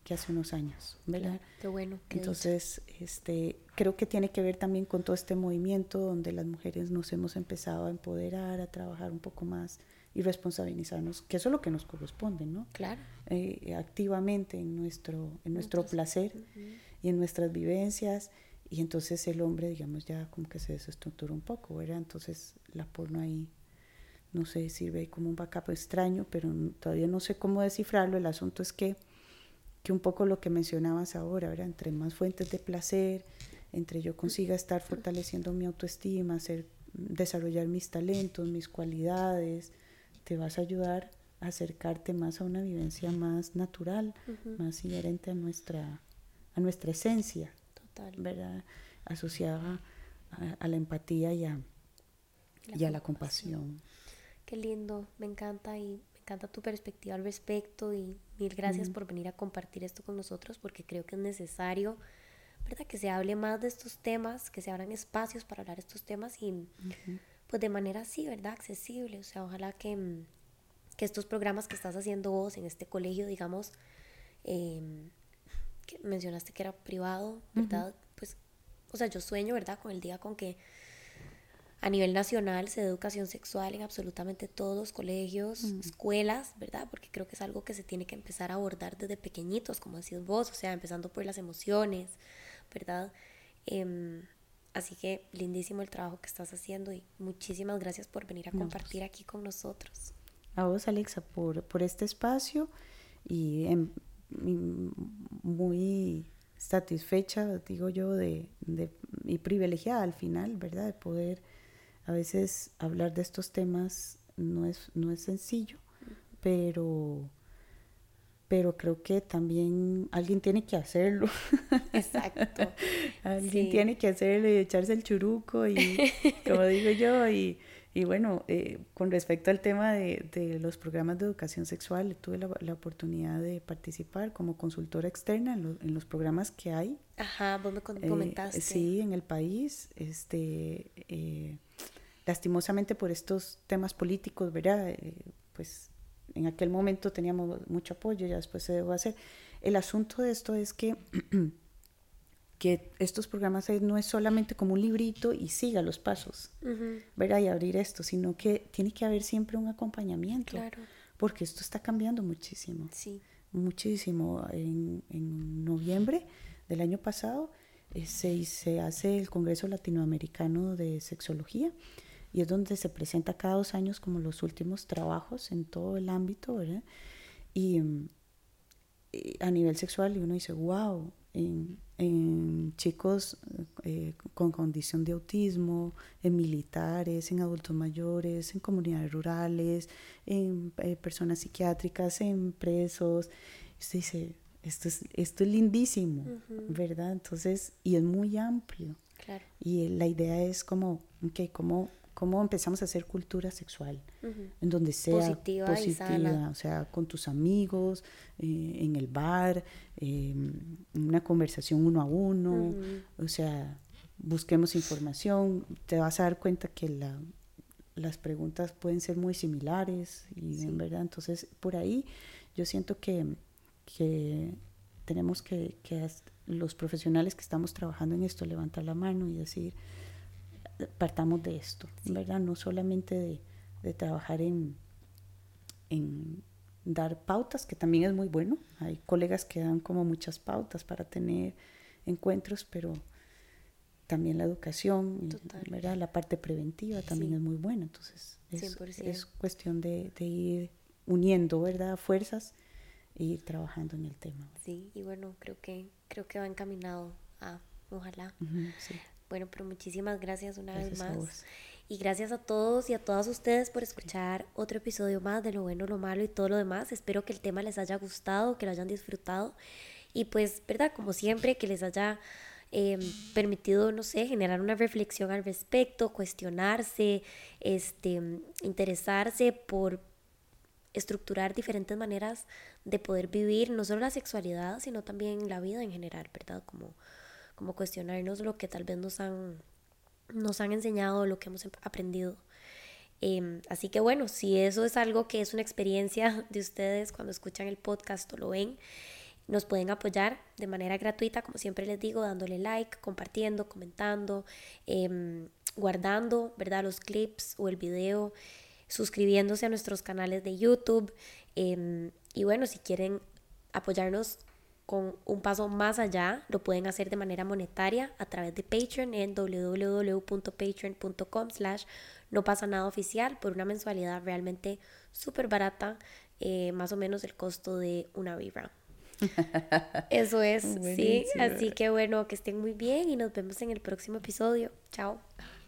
que hace unos años, ¿verdad? qué bueno. Entonces, este, creo que tiene que ver también con todo este movimiento donde las mujeres nos hemos empezado a empoderar, a trabajar un poco más y responsabilizarnos, que eso es lo que nos corresponde, ¿no? Claro. Eh, activamente en nuestro, en nuestro placer y en nuestras vivencias. Y entonces el hombre, digamos, ya como que se desestructura un poco, ¿verdad? Entonces la porno ahí, no sé, sirve como un backup extraño, pero todavía no sé cómo descifrarlo. El asunto es que que un poco lo que mencionabas ahora, ¿verdad? Entre más fuentes de placer, entre yo consiga estar fortaleciendo mi autoestima, hacer, desarrollar mis talentos, mis cualidades, te vas a ayudar a acercarte más a una vivencia más natural, más inherente a nuestra, a nuestra esencia, Total. ¿verdad? Asociada a, la empatía y a la, y a la compasión. Qué lindo, me encanta y encanta tu perspectiva al respecto y mil gracias por venir a compartir esto con nosotros porque creo que es necesario, ¿verdad? Que se hable más de estos temas, que se abran espacios para hablar de estos temas y pues de manera así, ¿verdad? Accesible. O sea, ojalá que, mm, que estos programas que estás haciendo vos en este colegio, digamos, em, que mencionaste que era privado, ¿verdad? Pues, o sea, yo sueño, ¿verdad? Con el día con que a nivel nacional se da educación sexual en absolutamente todos colegios, mm. escuelas, ¿verdad? Porque creo que es algo que se tiene que empezar a abordar desde pequeñitos, como decís vos, o sea, empezando por las emociones, ¿verdad? Em, así que lindísimo el trabajo que estás haciendo y muchísimas gracias por venir a compartir aquí con nosotros. A vos, Alexa, por, por este espacio y, muy satisfecha, digo yo, de, de, y privilegiada al final, ¿verdad? De poder a veces hablar de estos temas no es, no es sencillo, pero, pero creo que también alguien tiene que hacerlo. Exacto. alguien tiene que hacerlo y echarse el churuco y, como digo yo, y, y bueno, eh, con respecto al tema de, de, los programas de educación sexual, tuve la, la oportunidad de participar como consultora externa en, en, los programas que hay. Ajá, vos me eh, comentaste. sí, en el país. Este, eh, lastimosamente por estos temas políticos, ¿verdad? Eh, pues en aquel momento teníamos mucho apoyo, ya después se dejó hacer. El asunto de esto es que, que estos programas no es solamente como un librito y siga los pasos, ¿verdad? Y abrir esto, sino que tiene que haber siempre un acompañamiento, claro. porque esto está cambiando muchísimo. Sí. Muchísimo. En, en noviembre del año pasado eh, se, se hace el Congreso Latinoamericano de Sexología y es donde se presenta cada dos años como los últimos trabajos en todo el ámbito, ¿verdad? Y, a nivel sexual, y uno dice, wow, en, en chicos eh, con condición de autismo, en militares, en adultos mayores, en comunidades rurales, en eh, personas psiquiátricas, en presos. Usted dice, esto es, esto es lindísimo, ¿verdad? Entonces, y es muy amplio. Claro. Y la idea es como, ok, ¿cómo cómo empezamos a hacer cultura sexual, en donde sea positiva, o sea, con tus amigos, eh, en el bar, em, en una conversación uno a uno, o sea, busquemos información, te vas a dar cuenta que la, las preguntas pueden ser muy similares y en verdad, entonces por ahí yo siento que, que tenemos que, que los profesionales que estamos trabajando en esto levantar la mano y decir, partamos de esto, ¿verdad? No solamente de, trabajar en, en dar pautas, que también es muy bueno. Hay colegas que dan como muchas pautas para tener encuentros, pero también la educación, ¿verdad? la parte preventiva también es muy buena. Entonces, es, cuestión de, ir uniendo ¿verdad? fuerzas e ir trabajando en el tema. Sí, y bueno, creo que, creo que va encaminado a, ojalá. sí. Bueno, pero muchísimas gracias una vez más. Y gracias a todos y a todas ustedes por escuchar otro episodio más de lo bueno, lo malo y todo lo demás. Espero que el tema les haya gustado, que lo hayan disfrutado. Y pues, ¿verdad? Como siempre, que les haya em, permitido, no sé, generar una reflexión al respecto, cuestionarse, este, interesarse por estructurar diferentes maneras de poder vivir no solo la sexualidad, sino también la vida en general, ¿verdad? Como, como cuestionarnos lo que tal vez nos han, nos han enseñado, lo que hemos aprendido. Em, así que bueno, si eso es algo que es una experiencia de ustedes cuando escuchan el podcast o lo ven, nos pueden apoyar de manera gratuita, como siempre les digo, dándole like, compartiendo, comentando, em, guardando, ¿verdad? Los clips o el video, suscribiéndose a nuestros canales de YouTube. Em, y bueno, si quieren apoyarnos con un paso más allá, lo pueden hacer de manera monetaria a través de Patreon en www.patreon.com slash no pasa nada oficial por una mensualidad realmente súper barata, eh, más o menos el costo de una vibra. Eso es, sí. Así que bueno, que estén muy bien y nos vemos en el próximo episodio. Chao.